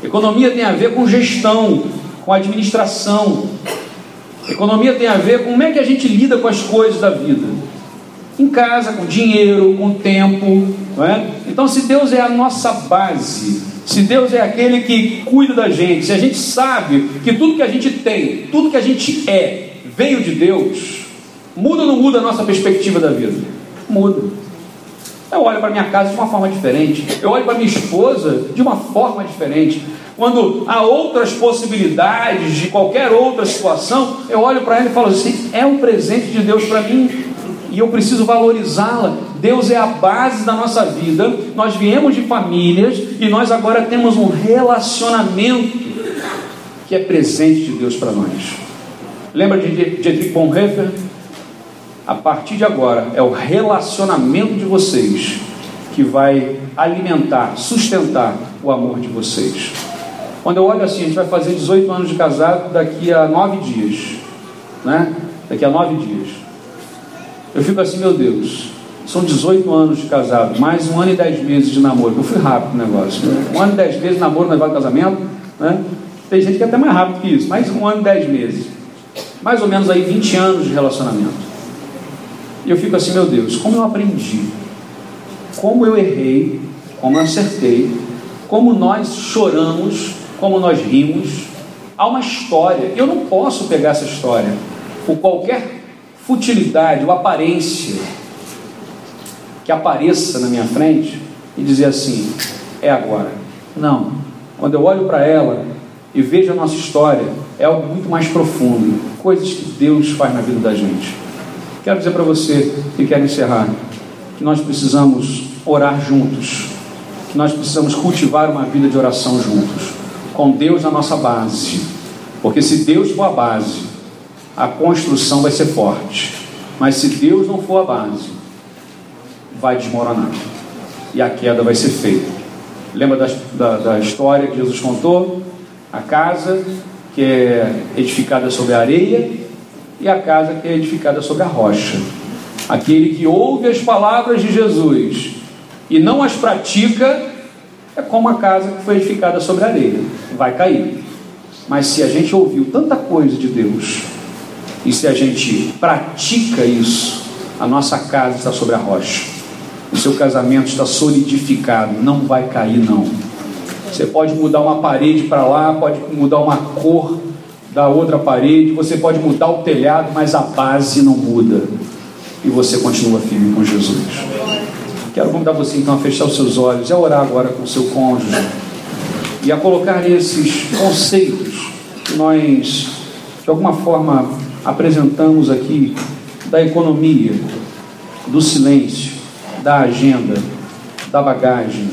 Economia tem a ver com gestão, com administração. Economia tem a ver com como é que a gente lida com as coisas da vida em casa, com dinheiro, com tempo. Não é? Então, se Deus é a nossa base, se Deus é aquele que cuida da gente, se a gente sabe que tudo que a gente tem, tudo que a gente é, veio de Deus, muda ou não muda a nossa perspectiva da vida? Muda. Eu olho para minha casa de uma forma diferente, eu olho para minha esposa de uma forma diferente. Quando há outras possibilidades de qualquer outra situação, eu olho para ela e falo assim: é um presente de Deus para mim e eu preciso valorizá-la. Deus é a base da nossa vida. Nós viemos de famílias e nós agora temos um relacionamento que é presente de Deus para nós. Lembra de Dietrich Bonhoeffer? A partir de agora é o relacionamento de vocês que vai alimentar, sustentar o amor de vocês. Quando eu olho assim, a gente vai fazer 18 anos de casado daqui a nove dias, né? Daqui a nove dias. Eu fico assim, meu Deus, são 18 anos de casado, mais um ano e 10 meses de namoro. Eu fui rápido o negócio. Né? Um ano e 10 meses de namoro, noivado casamento. Né? Tem gente que é até mais rápido que isso, mais um ano e 10 meses. Mais ou menos aí 20 anos de relacionamento. E eu fico assim, meu Deus, como eu aprendi, como eu errei, como eu acertei, como nós choramos, como nós rimos. Há uma história. Eu não posso pegar essa história por qualquer futilidade ou aparência que apareça na minha frente e dizer assim: é agora. Não. Quando eu olho para ela e vejo a nossa história, é algo muito mais profundo coisas que Deus faz na vida da gente. Quero dizer para você que quer encerrar que nós precisamos orar juntos, que nós precisamos cultivar uma vida de oração juntos, com Deus na nossa base. Porque se Deus for a base, a construção vai ser forte. Mas se Deus não for a base, vai desmoronar. E a queda vai ser feita. Lembra da, da, da história que Jesus contou? A casa que é edificada sobre a areia e a casa que é edificada sobre a rocha. Aquele que ouve as palavras de Jesus e não as pratica é como a casa que foi edificada sobre a areia. Vai cair. Mas se a gente ouviu tanta coisa de Deus, e se a gente pratica isso, a nossa casa está sobre a rocha. O seu casamento está solidificado, não vai cair não. Você pode mudar uma parede para lá, pode mudar uma cor da outra parede, você pode mudar o telhado, mas a base não muda. E você continua firme com Jesus. Quero convidar você então a fechar os seus olhos e a orar agora com o seu cônjuge e a colocar esses conceitos que nós, de alguma forma, apresentamos aqui da economia, do silêncio, da agenda, da bagagem,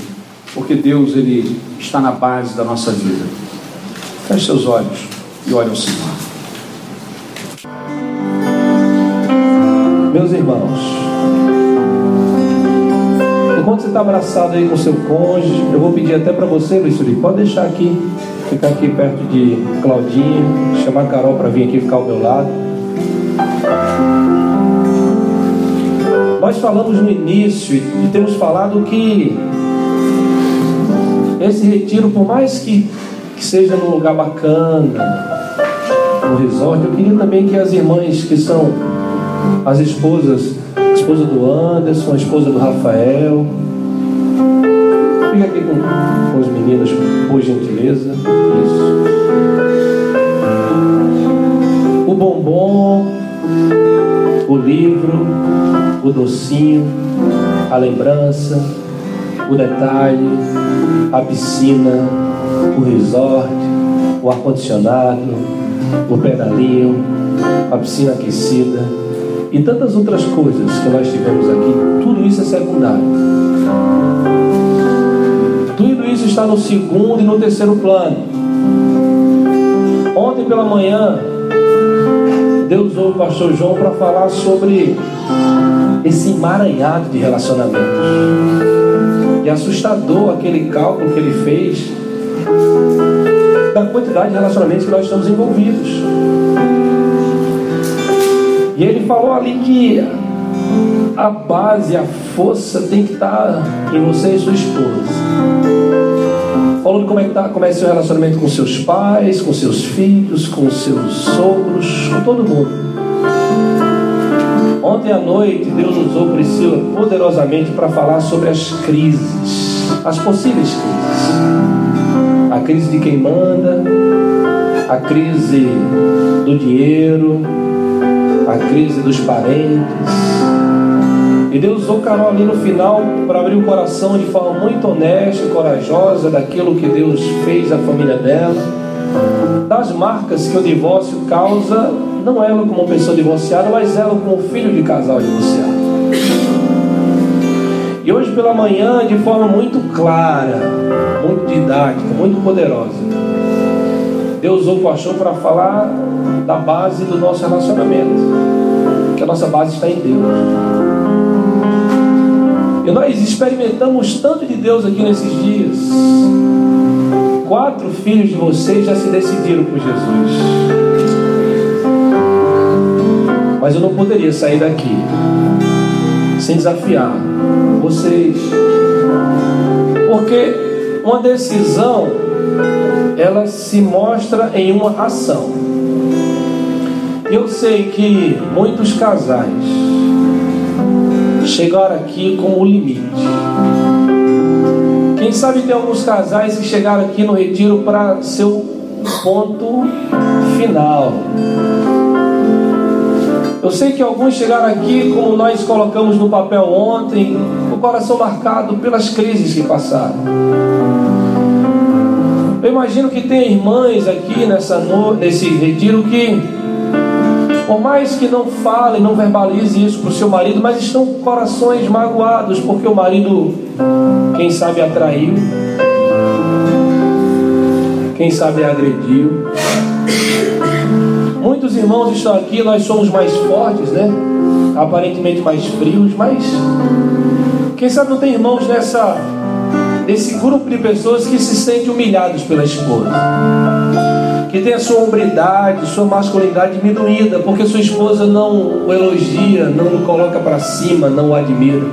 porque Deus ele está na base da nossa vida. Feche seus olhos e olhe ao Senhor. Meus irmãos, enquanto você está abraçado aí com seu cônjuge, eu vou pedir até para você, Luiz Felipe, pode deixar aqui, ficar aqui perto de Claudinha, chamar a Carol para vir aqui ficar ao meu lado. Nós falamos no início e temos falado que esse retiro, por mais que, que seja num lugar bacana, no resort, eu queria também que as irmãs que são as esposas, a esposa do Anderson, a esposa do Rafael, fica aqui com, com os meninos, por gentileza. Isso. O bombom, o livro, o docinho, a lembrança, o detalhe, a piscina, o resort, o ar-condicionado, o pedalinho, a piscina aquecida e tantas outras coisas que nós tivemos aqui, tudo isso é secundário. Tudo isso está no segundo e no terceiro plano. Ontem pela manhã, Deus usou o pastor João para falar sobre esse emaranhado de relacionamentos. E assustador aquele cálculo que ele fez da quantidade de relacionamentos que nós estamos envolvidos. E ele falou ali que a base, a força tem que estar em você e sua esposa. Falou de como é que está, como é seu relacionamento com seus pais, com seus filhos, com seus sogros, com todo mundo. Ontem à noite, Deus usou Priscila poderosamente para falar sobre as crises, as possíveis crises. A crise de quem manda, a crise do dinheiro, a crise dos parentes. E Deus usou Carol ali no final para abrir o coração de forma muito honesta e corajosa daquilo que Deus fez à família dela, das marcas que o divórcio causa não ela como pessoa divorciada, mas ela como filho de casal divorciado. E hoje pela manhã, de forma muito clara, muito didática, muito poderosa, Deus usou o pastor para falar da base do nosso relacionamento, que a nossa base está em Deus. E nós experimentamos tanto de Deus aqui nesses dias. Quatro filhos de vocês já se decidiram por Jesus. Mas eu não poderia sair daqui sem desafiar vocês. Porque uma decisão ela se mostra em uma ação. Eu sei que muitos casais chegaram aqui com o limite. Quem sabe tem alguns casais que chegaram aqui no retiro para seu ponto final. Eu sei que alguns chegaram aqui, como nós colocamos no papel ontem, o coração marcado pelas crises que passaram. Eu imagino que tem irmãs aqui nessa nesse retiro que, por mais que não falem, não verbalize isso para o seu marido, mas estão com corações magoados porque o marido, quem sabe, atraiu, quem sabe, agrediu. Irmãos estão aqui, nós somos mais fortes, né? Aparentemente mais frios, mas quem sabe não tem irmãos nessa nesse grupo de pessoas que se sentem humilhados pela esposa. Que tem a sua hombridade, sua masculinidade diminuída, porque sua esposa não o elogia, não o coloca para cima, não o admira.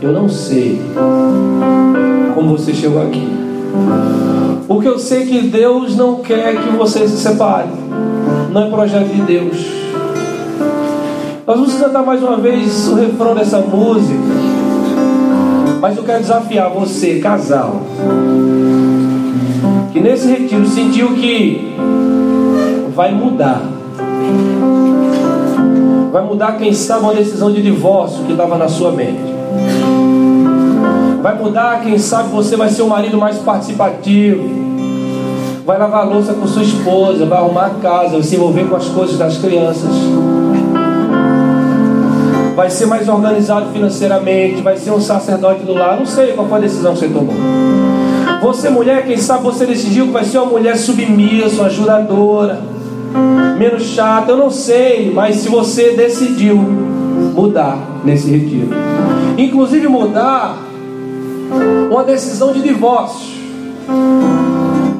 Eu não sei como você chegou aqui. Porque eu sei que Deus não quer que você se separe não é projeto de Deus. Nós vamos cantar mais uma vez o refrão dessa música. Mas eu quero desafiar você, casal, que nesse retiro sentiu que vai mudar. Vai mudar, quem sabe, uma decisão de divórcio que estava na sua mente. Vai mudar, quem sabe, você vai ser um marido mais participativo vai lavar louça com sua esposa, vai arrumar a casa, vai se envolver com as coisas das crianças. vai ser mais organizado financeiramente, vai ser um sacerdote do lar. Não sei qual foi a decisão que você tomou. Você, mulher, quem sabe você decidiu que vai ser uma mulher submissa, ajudadora, menos chata. Eu não sei, mas se você decidiu mudar nesse retiro, inclusive mudar uma decisão de divórcio.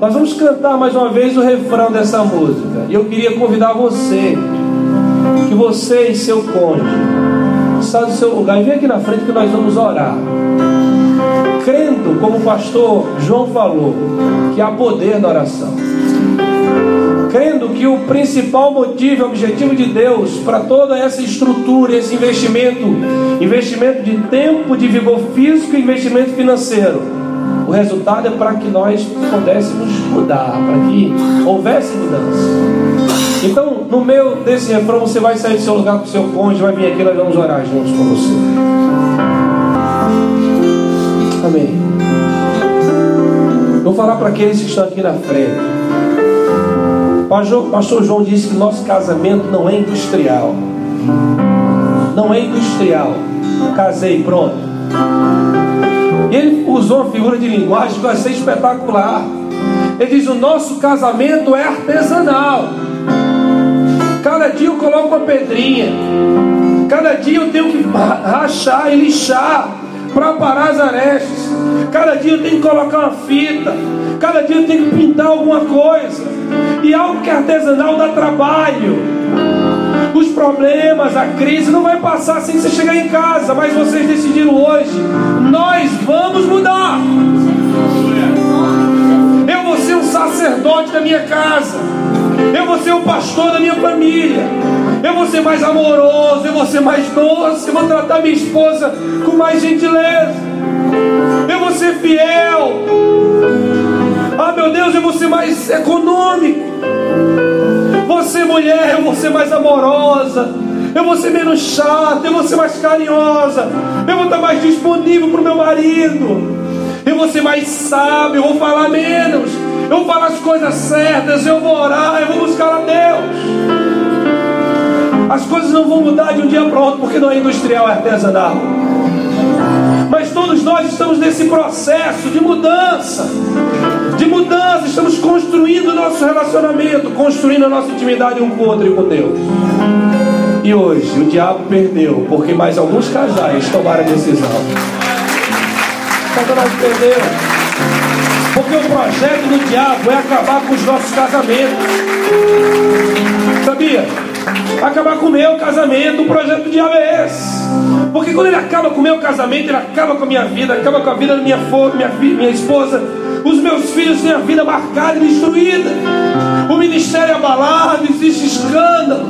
Nós vamos cantar mais uma vez o refrão dessa música. E eu queria convidar você, que você e seu cônjuge, saia do seu lugar e vem aqui na frente que nós vamos orar. Crendo, como o pastor João falou, que há poder na oração. Crendo que o principal motivo, objetivo de Deus para toda essa estrutura, esse investimento, investimento de tempo, de vigor físico e investimento financeiro, o resultado é para que nós pudéssemos mudar, para que houvesse mudança. Então, no meio desse refrão, você vai sair do seu lugar com o seu cônjuge, vai vir aqui, nós vamos orar juntos com você. Amém. Vou falar para aqueles que estão aqui na frente. Pastor João disse que nosso casamento não é industrial. Não é industrial. Casei, pronto. Usou uma figura de linguagem que eu achei espetacular. Ele diz: O nosso casamento é artesanal. Cada dia eu coloco uma pedrinha. Cada dia eu tenho que rachar e lixar para parar as arestas. Cada dia eu tenho que colocar uma fita. Cada dia eu tenho que pintar alguma coisa. E algo que é artesanal dá trabalho os problemas, a crise não vai passar sem você chegar em casa, mas vocês decidiram hoje, nós vamos mudar. Eu vou ser um sacerdote da minha casa. Eu vou ser o pastor da minha família. Eu vou ser mais amoroso, eu vou ser mais doce, eu vou tratar minha esposa com mais gentileza. Eu vou ser fiel. Ah, meu Deus, eu vou ser mais econômico. Você, mulher, eu vou ser mais amorosa. Eu vou ser menos chata, eu vou ser mais carinhosa. Eu vou estar mais disponível para o meu marido. Eu vou ser mais sábio, eu vou falar menos. Eu vou falar as coisas certas, eu vou orar, eu vou buscar a Deus. As coisas não vão mudar de um dia para outro, porque não é industrial, é artesanal. Mas todos nós estamos nesse processo de mudança de mudança, estamos construindo o nosso relacionamento, construindo a nossa intimidade um com o outro e com Deus. E hoje o diabo perdeu, porque mais alguns casais tomaram a decisão. Satanás perdeu. Porque o projeto do diabo é acabar com os nossos casamentos. Sabia? Acabar com o meu casamento, o projeto do diabo é esse. Porque quando ele acaba com o meu casamento, ele acaba com a minha vida, acaba com a vida da minha, minha, minha esposa, os meus filhos têm a vida marcada e destruída. O ministério é abalado, existe escândalo.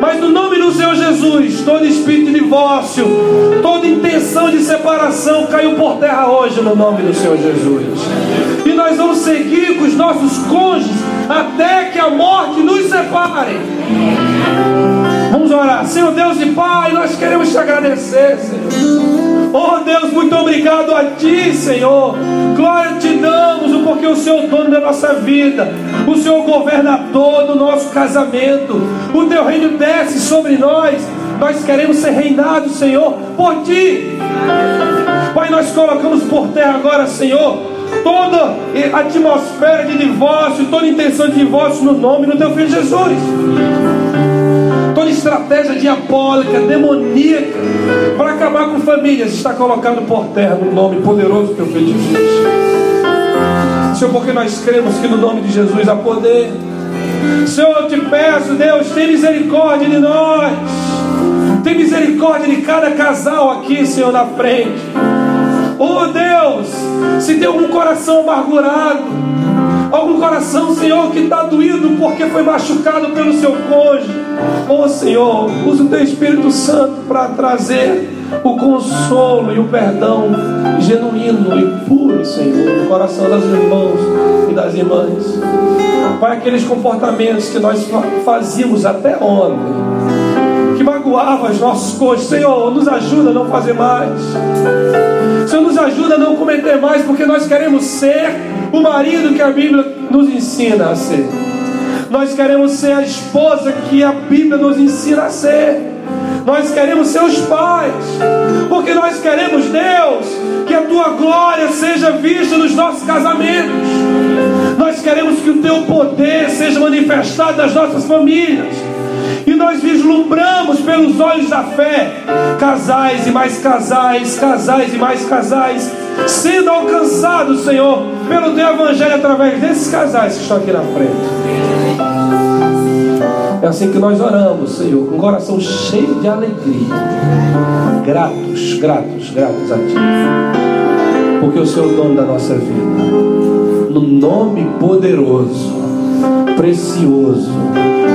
Mas no nome do Senhor Jesus, todo espírito de divórcio, toda intenção de separação caiu por terra hoje no nome do Senhor Jesus. E nós vamos seguir com os nossos cônjuges até que a morte nos separe. Vamos orar. Senhor Deus e Pai, nós queremos te agradecer, Senhor. Oh Deus, muito obrigado a Ti, Senhor. Glória te damos, porque o Senhor é o dono da nossa vida, o Senhor é o governador do nosso casamento. O Teu reino desce sobre nós. Nós queremos ser reinados, Senhor, por Ti. Pai, nós colocamos por terra agora, Senhor, toda atmosfera de divórcio, toda intenção de divórcio no nome do Teu Filho Jesus toda estratégia diabólica, demoníaca, para acabar com famílias, está colocado por terra no nome poderoso do teu filho Jesus. Senhor, porque nós cremos que no nome de Jesus há poder. Senhor, eu te peço, Deus, tem misericórdia de nós. Tem misericórdia de cada casal aqui, Senhor, na frente. Oh Deus, se tem algum coração amargurado, algum coração, Senhor, que está doído porque foi machucado pelo seu cônjuge, Oh Senhor, usa o teu Espírito Santo para trazer o consolo e o perdão genuíno e puro, Senhor, no coração das irmãos e das irmãs. Pai, aqueles comportamentos que nós fazíamos até ontem, que magoavam os nossos cônjuges, Senhor, nos ajuda a não fazer mais. Senhor, nos ajuda a não cometer mais, porque nós queremos ser o marido que a Bíblia nos ensina a ser. Nós queremos ser a esposa que a Bíblia nos ensina a ser. Nós queremos seus pais, porque nós queremos, Deus, que a tua glória seja vista nos nossos casamentos. Nós queremos que o teu poder seja manifestado nas nossas famílias. E nós vislumbramos pelos olhos da fé casais e mais casais, casais e mais casais, sendo alcançados, Senhor, pelo teu evangelho através desses casais que estão aqui na frente. É assim que nós oramos, Senhor, com o coração cheio de alegria. Gratos, gratos, gratos a Ti. Porque o Senhor é o dono da nossa vida. No nome poderoso, precioso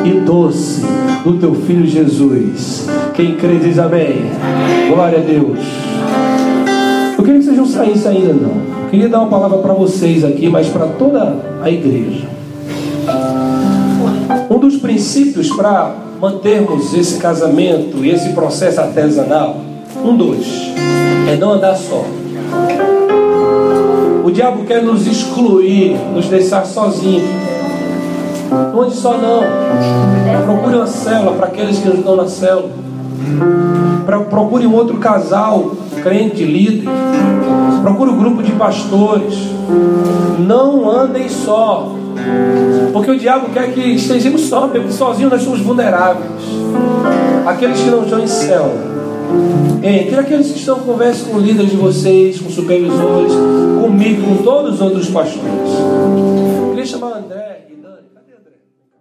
e doce do Teu Filho Jesus. Quem crê diz amém. Glória a Deus. Não saíssem ainda não. Queria dar uma palavra para vocês aqui, mas para toda a igreja. Um dos princípios para mantermos esse casamento e esse processo artesanal, um dos, é não andar só. O diabo quer nos excluir, nos deixar sozinhos. Não ande só não. Procure uma célula para aqueles que não estão na célula. Procure um outro casal, crente, líder. Procure um grupo de pastores. Não andem só. Porque o diabo quer que estejamos só, porque sozinhos nós somos vulneráveis. Aqueles que não estão em céu. Entre aqueles que estão conversando com líderes de vocês, com supervisores, comigo, com todos os outros pastores. Eu queria chamar o André.